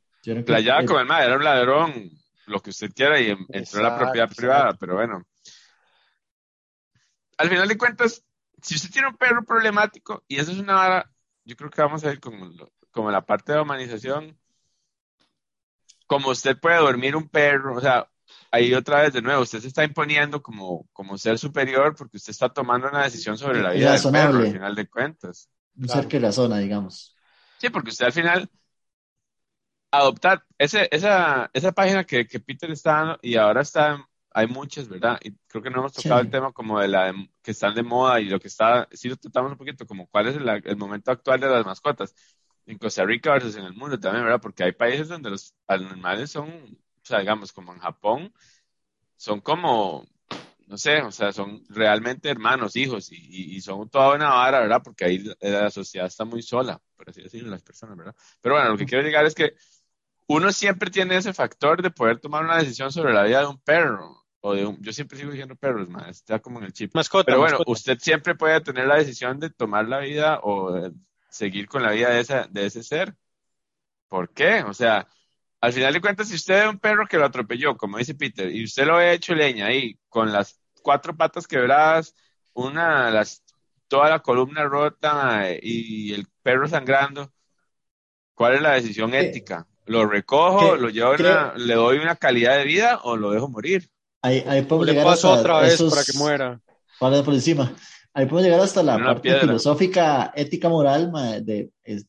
Playaba con el madre, era un ladrón, lo que usted quiera, y entró a la propiedad privada, pero bueno. Al final de cuentas, si usted tiene un perro problemático, y eso es una vara, yo creo que vamos a ir con, como la parte de humanización, como usted puede dormir un perro, o sea, ahí otra vez de nuevo, usted se está imponiendo como, como ser superior porque usted está tomando una decisión sobre la vida del perro, al final de cuentas. Un ser que razona, digamos. Sí, porque usted al final adoptar ese, esa, esa página que, que, Peter está dando y ahora está, hay muchas, ¿verdad? Y creo que no hemos tocado el tema como de la que están de moda y lo que está, sí lo tratamos un poquito, como cuál es el, el momento actual de las mascotas en Costa Rica versus en el mundo también, ¿verdad? Porque hay países donde los animales son sea, digamos, como en Japón, son como, no sé, o sea, son realmente hermanos, hijos, y, son toda una vara, ¿verdad? Porque ahí la sociedad está muy sola, por así decirlo, las personas, ¿verdad? Pero bueno, lo que quiero llegar es que uno siempre tiene ese factor de poder tomar una decisión sobre la vida de un perro. O de un, yo siempre sigo diciendo perros, más está como en el chip. Mascota, Pero bueno, usted siempre puede tener la decisión de tomar la vida o seguir con la vida de, esa, de ese ser. ¿Por qué? O sea, al final de cuentas, si usted ve un perro que lo atropelló, como dice Peter, y usted lo ha hecho leña ahí, con las cuatro patas quebradas, una, las toda la columna rota y el perro sangrando, ¿cuál es la decisión ética? ¿Lo recojo, lo llevo le doy una calidad de vida o lo dejo morir? Ahí, ahí podemos llegar hasta otra vez para que muera. Para por encima. Ahí podemos llegar hasta la parte filosófica, ética, moral, de, es,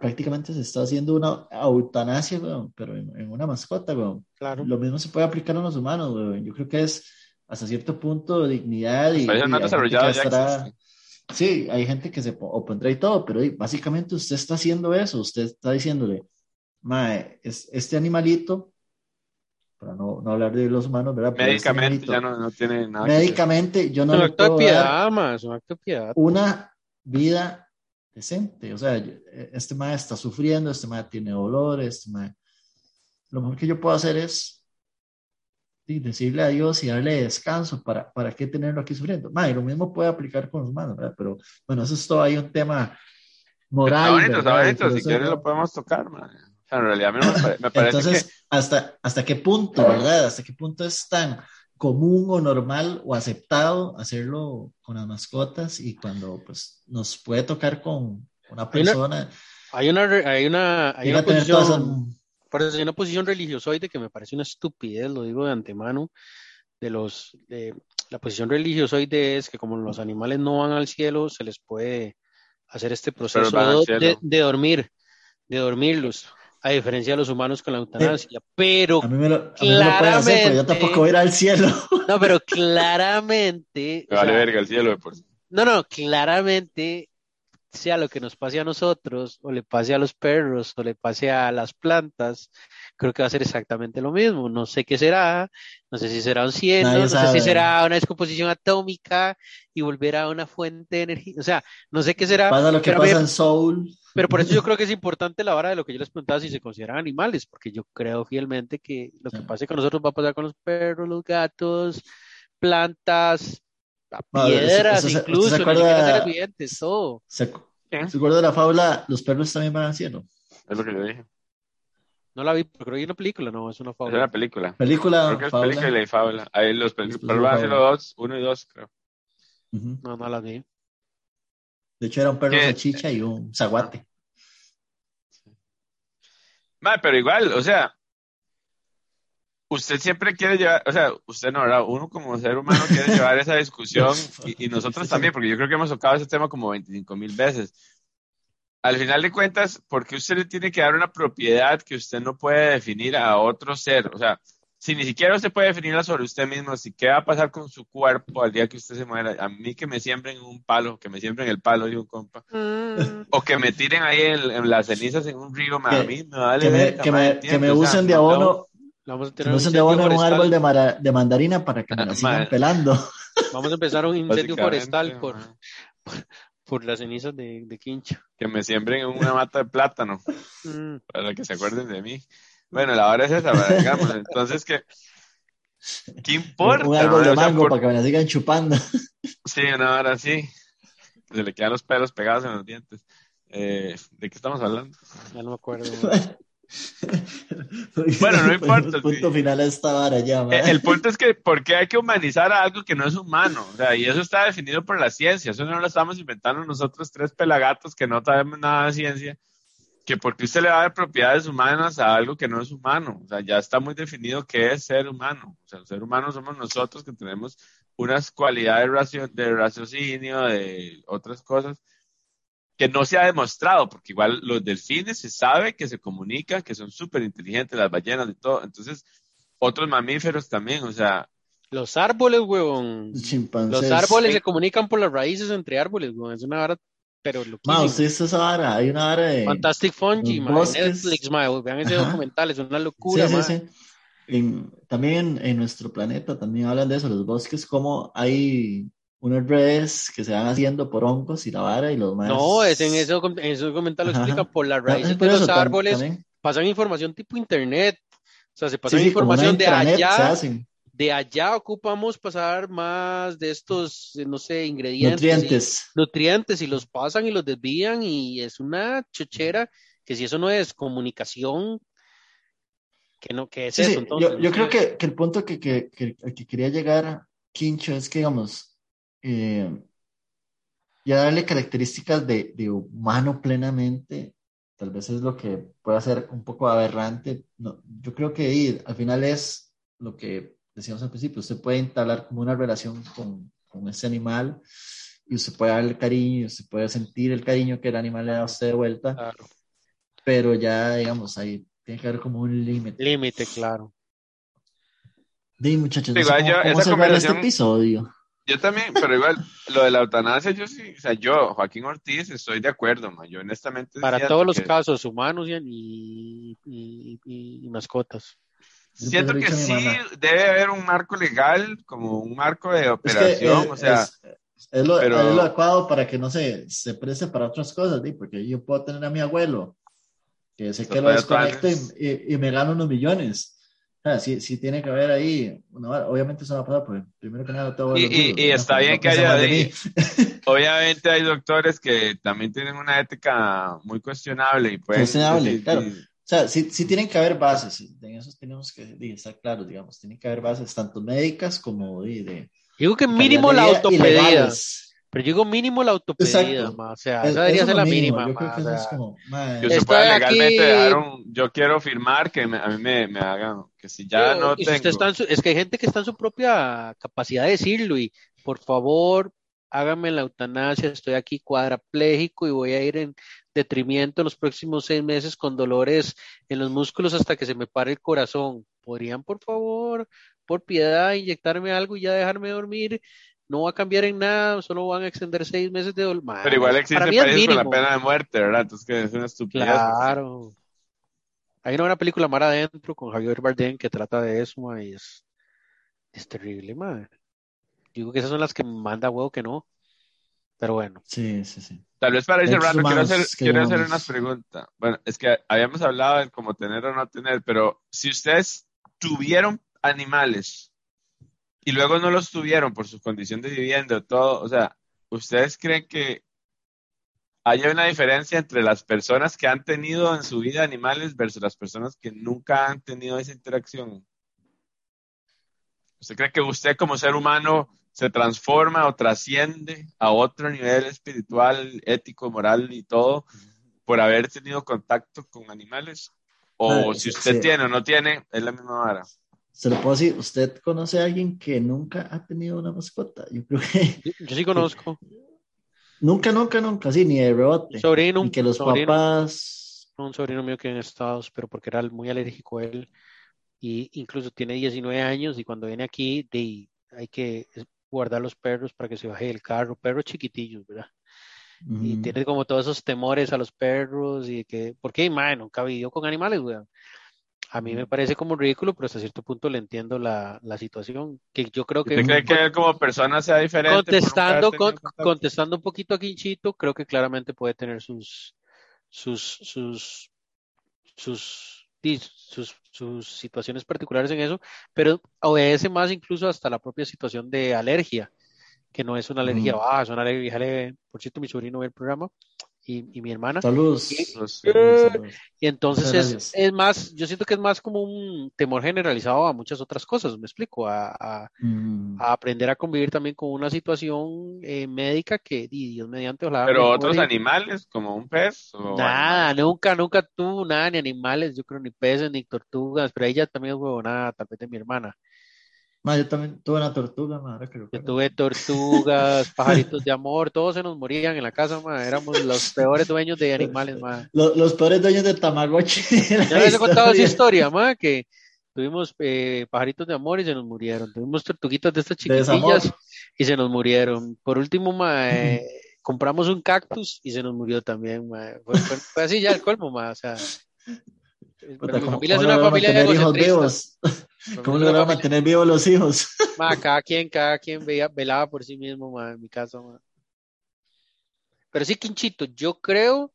prácticamente se está haciendo una eutanasia, pero en, una mascota, Claro. Lo mismo se puede aplicar a los humanos, Yo creo que es hasta cierto punto de dignidad y, Sí, hay gente que se opondrá y todo, pero básicamente usted está haciendo eso, usted está diciéndole, mae, es, este animalito, para no, no, hablar de los humanos, ¿verdad? Este Médicamente ya no, no, tiene nada. Médicamente, yo no. Un acto de piedad, más, un acto de piedad. Una vida decente, o sea, este mae está sufriendo, este mae tiene dolor, este mae. Lo mejor que yo puedo hacer es decirle a Dios y darle descanso, ¿para, para qué tenerlo aquí sufriendo? y lo mismo puede aplicar con los humanos, ¿verdad? Pero bueno, eso es todo ahí un tema moral. Está bonito, si quieres lo podemos tocar, en realidad me, me parece Entonces, hasta, ¿hasta qué punto, verdad? ¿Hasta qué punto es tan común o normal o aceptado hacerlo con las mascotas y cuando pues nos puede tocar con una persona? Hay una, hay una, hay una, posición, por eso hay una posición religiosoide que me parece una estupidez, lo digo de antemano, de los, de, la posición religiosoide es que como los animales no van al cielo, se les puede hacer este proceso de, dormir, de dormirlos, a diferencia de los humanos con la eutanasia. pero a mí me lo, claramente, pero yo tampoco voy a ir al cielo. No, pero claramente. vale verga el cielo de por sí. No, no, claramente sea lo que nos pase a nosotros, o le pase a los perros, o le pase a las plantas, creo que va a ser exactamente lo mismo. No sé qué será, no sé si será un cielo, no sé si será una descomposición atómica y volver a una fuente de energía. O sea, no sé qué será. Pasa lo que pasa en Soul. Pero por eso yo creo que es importante la hora de lo que yo les preguntaba si se consideran animales, porque yo creo fielmente que lo que pase con nosotros va a pasar con los perros, los gatos, plantas, piedras, incluso, se acuerda, todo. ¿Se, acuerda de la fábula Los perros también van al cielo? Es lo que yo dije. No la vi, pero creo que es una película, no, es una fábula. Es una película. Película, creo que es película y fábula. Ahí los, perros van al cielo dos, uno y dos, creo. No, no la vi. De hecho, era un perro salchicha y un zaguate. Madre, pero igual, o sea, usted siempre quiere llevar, o sea, usted no, ¿verdad? Uno como ser humano quiere llevar esa discusión y, nosotros también, porque yo creo que hemos tocado ese tema como 25 mil veces. Al final de cuentas, ¿por qué usted le tiene que dar una propiedad que usted no puede definir a otro ser? O sea, si ni siquiera usted puede definirla sobre usted mismo, si qué va a pasar con su cuerpo al día que usted se muera, a mí que me siembren un palo, que me siembren el palo de un compa, mm. o que me tiren ahí en, las cenizas en un río, a mí me vale. Que me, que me, que me usen de abono, Vamos a tener un, un árbol de, de, mandarina para que me la sigan pelando. Vamos a empezar un incendio forestal por, por, las cenizas de, de quincho. Que me siembren en una mata de plátano mm. para que se acuerden de mí. Bueno, la hora es esa, digamos. Entonces, ¿qué, ¿qué importa? Un árbol de mango para que me la sigan chupando. Sí, una hora sí. Se le quedan los pelos pegados en los dientes. Eh, ¿De qué estamos hablando? Ya no me acuerdo. bueno, no importa. El punto final esta vara ya. El, el, punto es que, ¿por qué hay que humanizar a algo que no es humano? O sea, y eso está definido por la ciencia. Eso no lo estamos inventando nosotros tres pelagatos que no sabemos nada de ciencia. Que porque usted le va a dar propiedades humanas a algo que no es humano. O sea, ya está muy definido qué es ser humano. O sea, ser humano somos nosotros que tenemos unas cualidades de raciocinio, de otras cosas que no se ha demostrado, porque igual los delfines se sabe que se comunican, que son súper inteligentes, las ballenas y todo. Entonces, otros mamíferos también, o sea. Los árboles, huevón. Los árboles se comunican por las raíces entre árboles, huevón. Es una vara, pero lo Ma, usted esa vara, hay una vara de. Fantastic Fungi, ma, Netflix, ma, vean ese documental, es una locura, sí, sí, sí. también en nuestro planeta también hablan de eso, los bosques, como hay unas redes que se van haciendo por hongos y la vara y los más. No, es en eso, en eso comenta lo explica, por las raíces de los árboles pasan información tipo internet. O sea, se pasa información de allá. De allá ocupamos pasar más de estos, no sé, ingredientes. Nutrientes. Y, nutrientes y los pasan y los desvían y es una chochera que si eso no es comunicación, que no, que es eso. Entonces, yo, creo que, que, el punto que, que, que, que quería llegar, Quincho, es que, digamos, eh, ya darle características de, de, humano plenamente, tal vez es lo que puede ser un poco aberrante. No, yo creo que al final es lo que decíamos al principio, usted puede entablar como una relación con, con ese animal y usted puede darle cariño, usted puede sentir el cariño que el animal le da a usted de vuelta, claro. pero ya, digamos, ahí tiene que haber como un límite. Límite, claro. Di, muchachos, no sé cómo, cómo este episodio. Yo también, pero igual, lo de la eutanasia, yo sí, o sea, yo, Joaquín Ortiz, estoy de acuerdo, man. yo honestamente... Para todos los casos, humanos y, y, y, mascotas. Siento que sí debe haber un marco legal, como un marco de operación, o sea... Es, lo, es, lo, adecuado para que no se, se preste para otras cosas, ¿sí? porque yo puedo tener a mi abuelo, que sé que lo desconecto y, y, me gano unos millones sí, sí tiene que haber ahí, obviamente eso va a pasar, porque primero que nada todo... Y, y, está bien que haya ahí, obviamente hay doctores que también tienen una ética muy cuestionable y pues... Cuestionable, claro. O sea, sí, sí, tienen que haber bases, en eso tenemos que estar claros, digamos, tienen que haber bases tanto médicas como de... Digo que mínimo la autopedía. Pero yo digo mínimo la autopedida, o sea, esa debería ser la mínima. Yo creo que es como, yo se puede legalmente yo quiero firmar que a mí me, me, hagan, que si ya no tengo. es que hay gente que está en su propia capacidad de decirlo y por favor, hágame la eutanasia, estoy aquí cuadraplégico y voy a ir en detrimento en los próximos seis meses con dolores en los músculos hasta que se me pare el corazón. ¿Podrían, por favor, por piedad, inyectarme algo y ya dejarme dormir? No va a cambiar en nada, solo van a extender seis meses de dolor. Pero igual existe países con la pena de muerte, ¿verdad? Entonces que es una estupidez. Claro. Hay una película Mar Adentro con Javier Bardem que trata de eso, y es, es terrible, madre. Digo que esas son las que manda huevo que no. Pero bueno. Sí, sí, sí. Tal vez para ir cerrando, quiero hacer, quiero hacer una pregunta. Bueno, es que habíamos hablado de cómo tener o no tener, pero si ustedes tuvieron animales y luego no los tuvieron por su condición de vivienda todo, o sea, ¿ustedes creen que hay una diferencia entre las personas que han tenido en su vida animales versus las personas que nunca han tenido esa interacción? ¿Usted cree que usted como ser humano se transforma o trasciende a otro nivel espiritual, ético, moral y todo por haber tenido contacto con animales? ¿O si usted tiene o no tiene, es la misma vara? Se lo puedo decir, ¿usted conoce a alguien que nunca ha tenido una mascota? Yo creo que... Yo, sí conozco. Nunca, nunca, nunca, sí, ni de rebote. Sobrino. Y que los papás... Un sobrino mío que en Estados, pero porque era muy alérgico a él, y incluso tiene 19 años, y cuando viene aquí, de, hay que guardar los perros para que se baje del carro, perros chiquitillos, ¿verdad? Y tiene como todos esos temores a los perros, y que, ¿por qué? Man, nunca vivió con animales, weón a mí me parece como ridículo, pero hasta cierto punto le entiendo la, la situación. Que yo creo que. ¿Usted cree que como persona sea diferente? Contestando, contestando un poquito a Quinchito, creo que claramente puede tener sus, sus, sus, sus, sus, sus situaciones particulares en eso, pero obedece más incluso hasta la propia situación de alergia, que no es una alergia baja, es una alergia leve. Por cierto, mi sobrino ve el programa y, mi hermana. Saludos. Y, entonces es, es, más, yo siento que es más como un temor generalizado a muchas otras cosas, me explico, a, a, mm. aprender a convivir también con una situación eh, médica que, Dios mediante, ojalá. Pero otros animales, como un pez. nada, nunca, nunca tuvo nada, ni animales, yo creo, ni peces, ni tortugas, pero ella también es huevonada, tal vez de mi hermana yo también tuve una tortuga, madre, creo Yo tuve tortugas, pajaritos de amor, todos se nos morían en la casa, madre. Éramos los peores dueños de animales, madre. Los, peores dueños de Tamagotchi. Ya les he contado esa historia, madre, que tuvimos eh, pajaritos de amor y se nos murieron. Tuvimos tortuguitas de estas chiquitillas y se nos murieron. Por último, madre, compramos un cactus y se nos murió también, madre. Fue, así ya el colmo, madre. O sea, mi familia es una familia de hijos vivos? ¿Cómo logramos mantener vivos los hijos? cada quien, cada quien veía, velaba por sí mismo, en mi caso. Pero sí, Quinchito, yo creo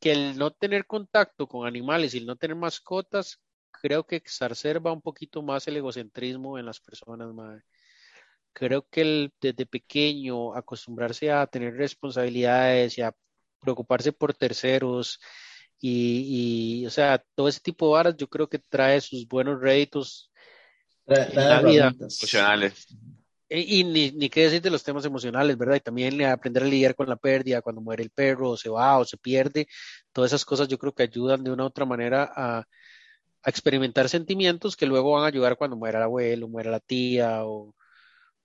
que el no tener contacto con animales y el no tener mascotas, creo que exacerba un poquito más el egocentrismo en las personas, madre. Creo que el, desde pequeño acostumbrarse a tener responsabilidades y a preocuparse por terceros, y, o sea, todo ese tipo de varas yo creo que trae sus buenos réditos en la vida. Emocionales. y ni, ni qué decir de los temas emocionales, ¿verdad? Y también aprender a lidiar con la pérdida, cuando muere el perro, o se va, o se pierde, todas esas cosas yo creo que ayudan de una u otra manera a, a experimentar sentimientos que luego van a ayudar cuando muera el abuelo, muera la tía, o,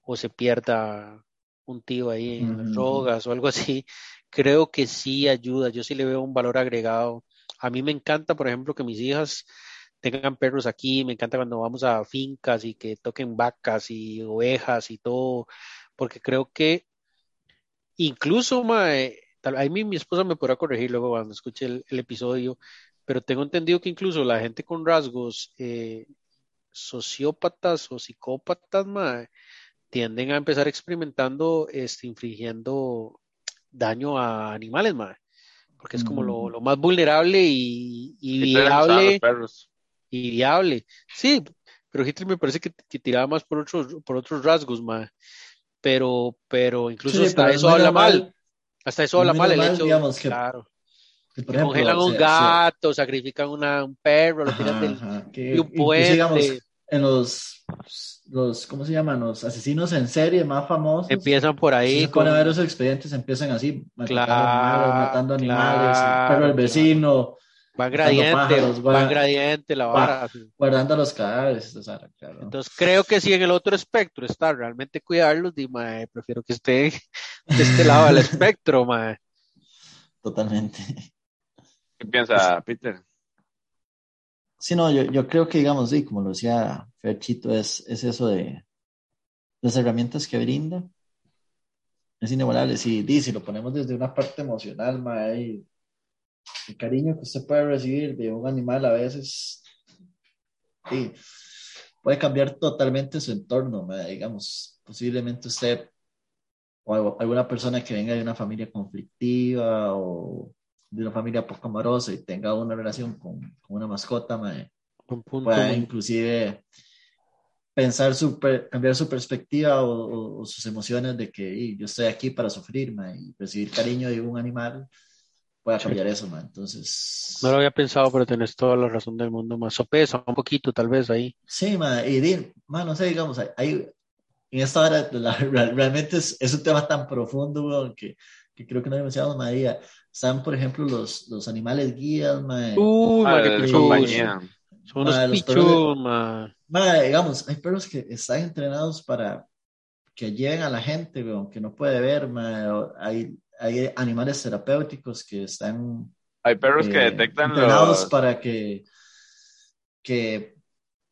o se pierda un tío ahí en las drogas o algo así. Creo que sí ayuda, yo sí le veo un valor agregado. A mí me encanta, por ejemplo, que mis hijas tengan perros aquí, me encanta cuando vamos a fincas y que toquen vacas y ovejas y todo, porque creo que incluso, mae, tal, ahí mi, mi, esposa me podrá corregir luego cuando escuche el, el, episodio, pero tengo entendido que incluso la gente con rasgos eh, sociópatas o psicópatas, mae, tienden a empezar experimentando, este, infligiendo daño a animales, mae porque es como lo, lo, más vulnerable y, y viable y viable. Sí, pero Hitler me parece que, que tiraba más por otros, por otros rasgos, ma. Pero, pero incluso sí, hasta pero eso habla mal. mal. Hasta eso habla mal el mal, hecho. Digamos, que, claro. Que, por ejemplo, congelan un gato, sacrifican una, un perro, lo tiran del, de un puente. Digamos, en los, los, ¿cómo se llaman? Los asesinos en serie más famosos. Empiezan por ahí. Se con... a ver esos expedientes, empiezan así, claro, animales, matando animales, claro, pero el vecino. Va gradiente, pájaros, va, gradiente la vara. Va, guardando los cadáveres. O sea, claro. Entonces creo que si en el otro espectro está realmente cuidarlos, di, mae, prefiero que esté de este lado del espectro, mae. Totalmente. ¿Qué piensa Peter? Sí, no, yo, yo creo que, digamos, sí, como lo decía Ferchito, es, es eso de las herramientas que brinda. Es inigualable. Si, sí, si lo ponemos desde una parte emocional, mae, el cariño que usted puede recibir de un animal a veces sí, puede cambiar totalmente su entorno, digamos, posiblemente usted o alguna persona que venga de una familia conflictiva o de una familia poco amorosa y tenga una relación con, con una mascota, me, pueda inclusive pensar su, cambiar su perspectiva o, o, o, sus emociones de que yo estoy aquí para sufrir y recibir cariño de un animal pueda cambiar sí. eso. Entonces. No lo había pensado, pero tenés toda la razón del mundo, más sopesa un poquito, tal vez ahí. Sí, man, y di, man, no sé, digamos, hay, en esta hora la, realmente es, es, un tema tan profundo, weón, que, que creo que no mencionamos, María. Están, por ejemplo, los, los animales guías, man. Uy, ah, qué compañía. Son unos pichos, man. man. Digamos, hay perros que están entrenados para que lleguen a la gente, weón, que no puede ver. Hay hay animales terapéuticos que están hay perros eh, que detectan entrenados los... para que que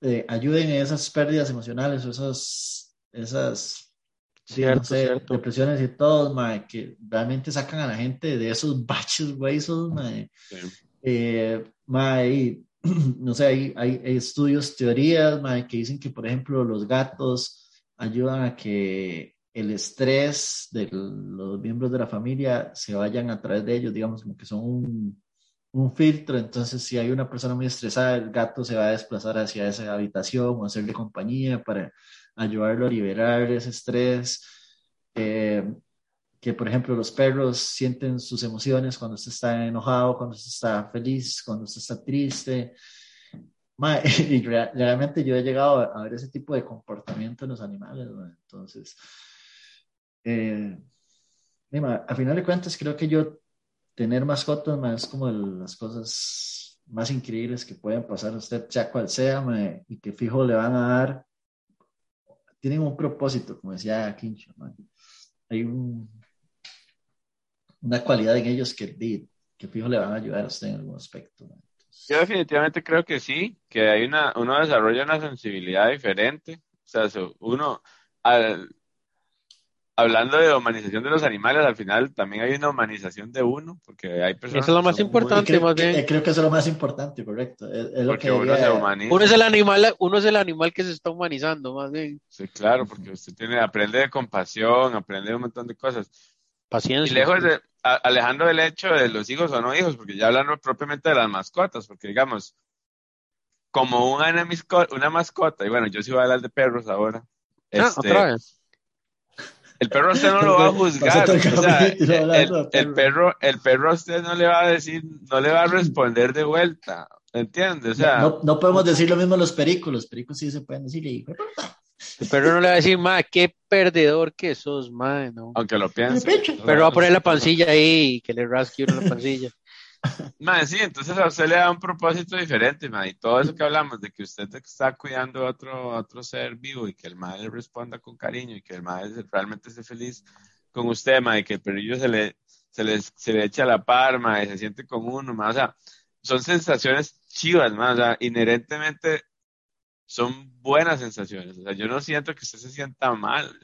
eh, ayuden en esas pérdidas emocionales o esas esas cierto, no sé, cierto. depresiones y todo mae, que realmente sacan a la gente de esos baches huesos mae. Sí. Eh, mae, no sé hay, hay, hay estudios teorías mae, que dicen que por ejemplo los gatos ayudan a que el estrés de los miembros de la familia se vayan a través de ellos, digamos, como que son un, un, filtro. Entonces, si hay una persona muy estresada, el gato se va a desplazar hacia esa habitación o hacerle compañía para ayudarlo a liberar ese estrés. Eh, que, por ejemplo, los perros sienten sus emociones cuando usted está enojado, cuando usted está feliz, cuando usted está triste. y realmente yo he llegado a ver ese tipo de comportamiento en los animales. Entonces, eh, a final de cuentas, creo que yo tener mascotas ma, es como el, las cosas más increíbles que pueden pasar a usted, sea cual sea, y que fijo le van a dar. Tienen un propósito, como decía Quincho. Hay un, una cualidad en ellos que, que fijo le van a ayudar a usted en algún aspecto. Yo definitivamente creo que sí, que hay una, uno desarrolla una sensibilidad diferente. O sea, uno, al, hablando de humanización de los animales, al final también hay una humanización de uno, porque hay personas. Eso es lo más importante, creo, más bien. Que, creo que eso es lo más importante, correcto. Es, es lo porque que uno diría, se humaniza. Uno es el animal, uno es el animal que se está humanizando, más bien. Sí, claro, porque usted tiene, aprende de compasión, aprende un montón de cosas. Paciencia. Y lejos de, a, alejando del hecho de los hijos o no hijos, porque ya hablando propiamente de las mascotas, porque digamos, como una, una mascota, y bueno, yo sí voy a hablar de perros ahora. Ah, este, otra vez. El perro a usted no lo va a juzgar. O sea, el, el, el, perro, el perro a usted no le va a decir, no le va a responder de vuelta. ¿Entiendes? O sea, no, no podemos decir lo mismo a los pericos. Los pericos sí se pueden decir. Y... Pero no le va a decir, ma, qué perdedor que sos, ma, no. Aunque lo piense. Pero va a poner la pancilla ahí y que le rasque uno la pancilla. Ma, sí, entonces a usted le da un propósito diferente, ma, y todo eso que hablamos de que usted está cuidando a otro, otro ser vivo y que el madre le responda con cariño y que el madre realmente esté feliz con usted, ma, y que el perrillo se le, se le, se le echa la par, ma, y se siente con uno, ma, o sea, son sensaciones chivas, ma, o sea, inherentemente son buenas sensaciones, o sea, yo no siento que usted se sienta mal,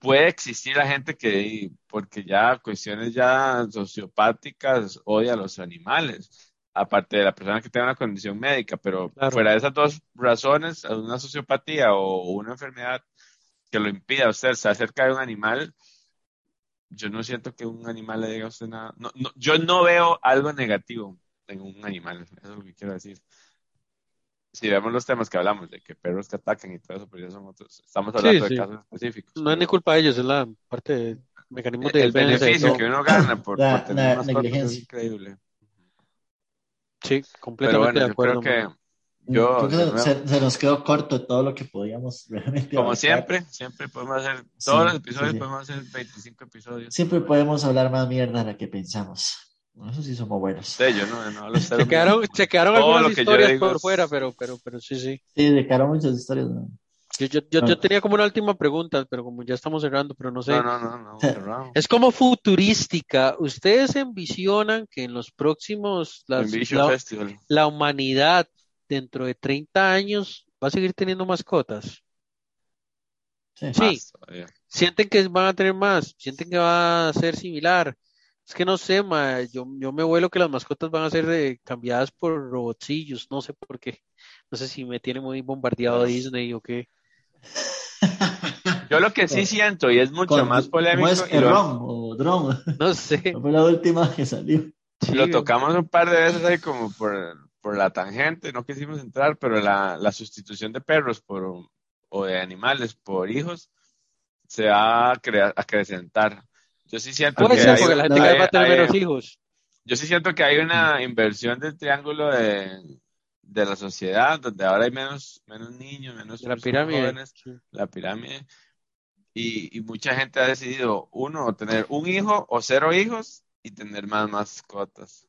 puede existir la gente que, porque ya cuestiones ya sociopáticas, odia a los animales, aparte de la persona que tenga una condición médica, pero fuera de esas dos razones, una sociopatía o una enfermedad que lo impida a usted estar cerca de un animal, yo no siento que un animal le diga a usted nada. No, no, yo no veo algo negativo en un animal, eso es lo que quiero decir si vemos los temas que hablamos, de que perros que atacan y todo eso, pero ya son otros. Estamos hablando de casos específicos. No es ni culpa de ellos, es la parte de mecanismo de El beneficio que uno gana por, la, tener la negligencia. es increíble. Sí, completamente Pero bueno, de acuerdo. yo creo que yo, Creo que de nuevo, se, se nos quedó corto todo lo que podíamos realmente como abarcar. siempre, siempre podemos hacer, todos Sí, los episodios sí, sí. podemos hacer 25 episodios. Siempre podemos hablar más mierda de la que pensamos. Eso sí somos buenos. Sí, yo no, no hablo Se quedaron, se quedaron algunas historias por es- fuera, pero, pero, pero sí, sí. Sí, de cara a muchas historias. ¿no? Yo, yo, yo, yo Ah. tenía como una última pregunta, pero como ya estamos cerrando, pero no sé. No, no, no, no, cerrado. Es como futurística. ¿Ustedes envisionan que en los próximos, las- la, Festival. la humanidad dentro de 30 años va a seguir teniendo mascotas? Sí. Sí. Más todavía. ¿Sienten que van a tener más? ¿Sienten que va a ser similar? Es que no sé, ma, yo, yo me vuelo que las mascotas van a ser eh, cambiadas por robotcillos, no sé por qué. No sé si me tiene muy bombardeado Disney o qué. Yo lo que sí siento, y es mucho Con- más polémico, ¿Cómo es? lo, Errón o dron. No sé. Fue la última que salió. Sí, lo tocamos un par de veces ahí como por, por la tangente, no quisimos entrar, pero la, la sustitución de perros por, o de animales por hijos se va a crea- acrecentar. Yo sí siento Puede que ser hay- porque la gente no, cada vez hay- va a tener hay- menos hijos. yo sí siento que hay una inversión del triángulo de, de la sociedad, donde ahora hay menos, menos niños, menos la pirámide. jóvenes, sí. la pirámide, y, y mucha gente ha decidido, uno, o tener un hijo o cero hijos y tener más mascotas.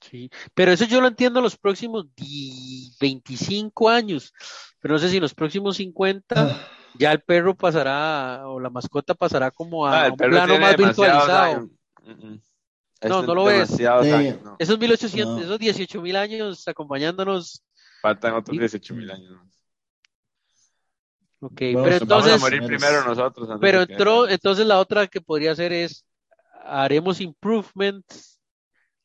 Sí, pero eso yo lo entiendo en los próximos di- 25 años, pero no sé si en los próximos 50 ya el perro pasará o la mascota pasará como a Ah, un plano más virtualizado. No, Es no lo ves. demasiados Sí. años, no. Esos 1800, No. esos 18 mil años acompañándonos, Faltan otros Y- 18 mil años. ok, pero Nos vamos a entonces, morir primero nosotros. antes pero que- entró, entonces la otra que podría hacer es, haremos improvements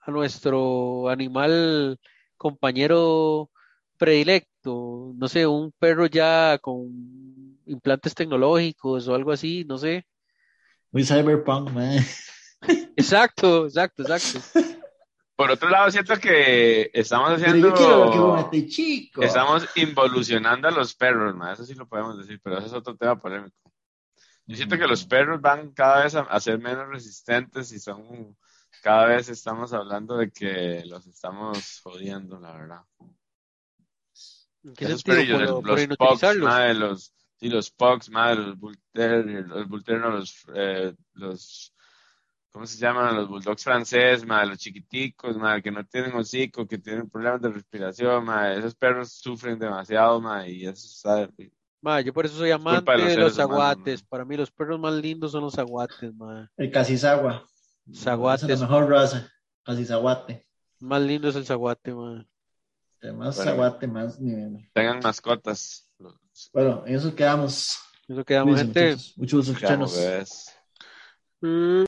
a nuestro animal compañero predilecto, no sé, un perro ya con implantes tecnológicos o algo así, no sé. Muy cyberpunk, man. Exacto, exacto, exacto. Por otro lado, siento que estamos Pero haciendo. yo quiero que vos este chico. Estamos involucionando a los perros, ma, eso sí lo podemos decir, pero ese es otro tema polémico. Yo siento que los perros van cada vez a, a ser menos resistentes y son, cada vez estamos hablando de que los estamos jodiendo, la verdad. ¿En qué Esos sentido? Por, los, por los pugs, inutilizarlos. madre, los, sí, los pugs, madre, los bull terrier, los bull terrier, no, los, eh, los, ¿cómo se llaman? Los bulldogs francés, madre, los chiquiticos, madre, que no tienen hocico, que tienen problemas de respiración, madre, esos perros sufren demasiado, madre, y eso está, Ma, yo por eso soy amante de los de los seres humanos, aguates. Para mí los perros más lindos son los aguates, ma. El Casizagua. Esa es la mejor raza. Casizaguate. Más lindo es el zaguate, ma. Entre Más Bueno. zaguate, más nivel. tengan mascotas. Los, Bueno, en eso quedamos. Eso quedamos, Cuídense, gente. muchachos. Mucho gusto digamos, escucharnos.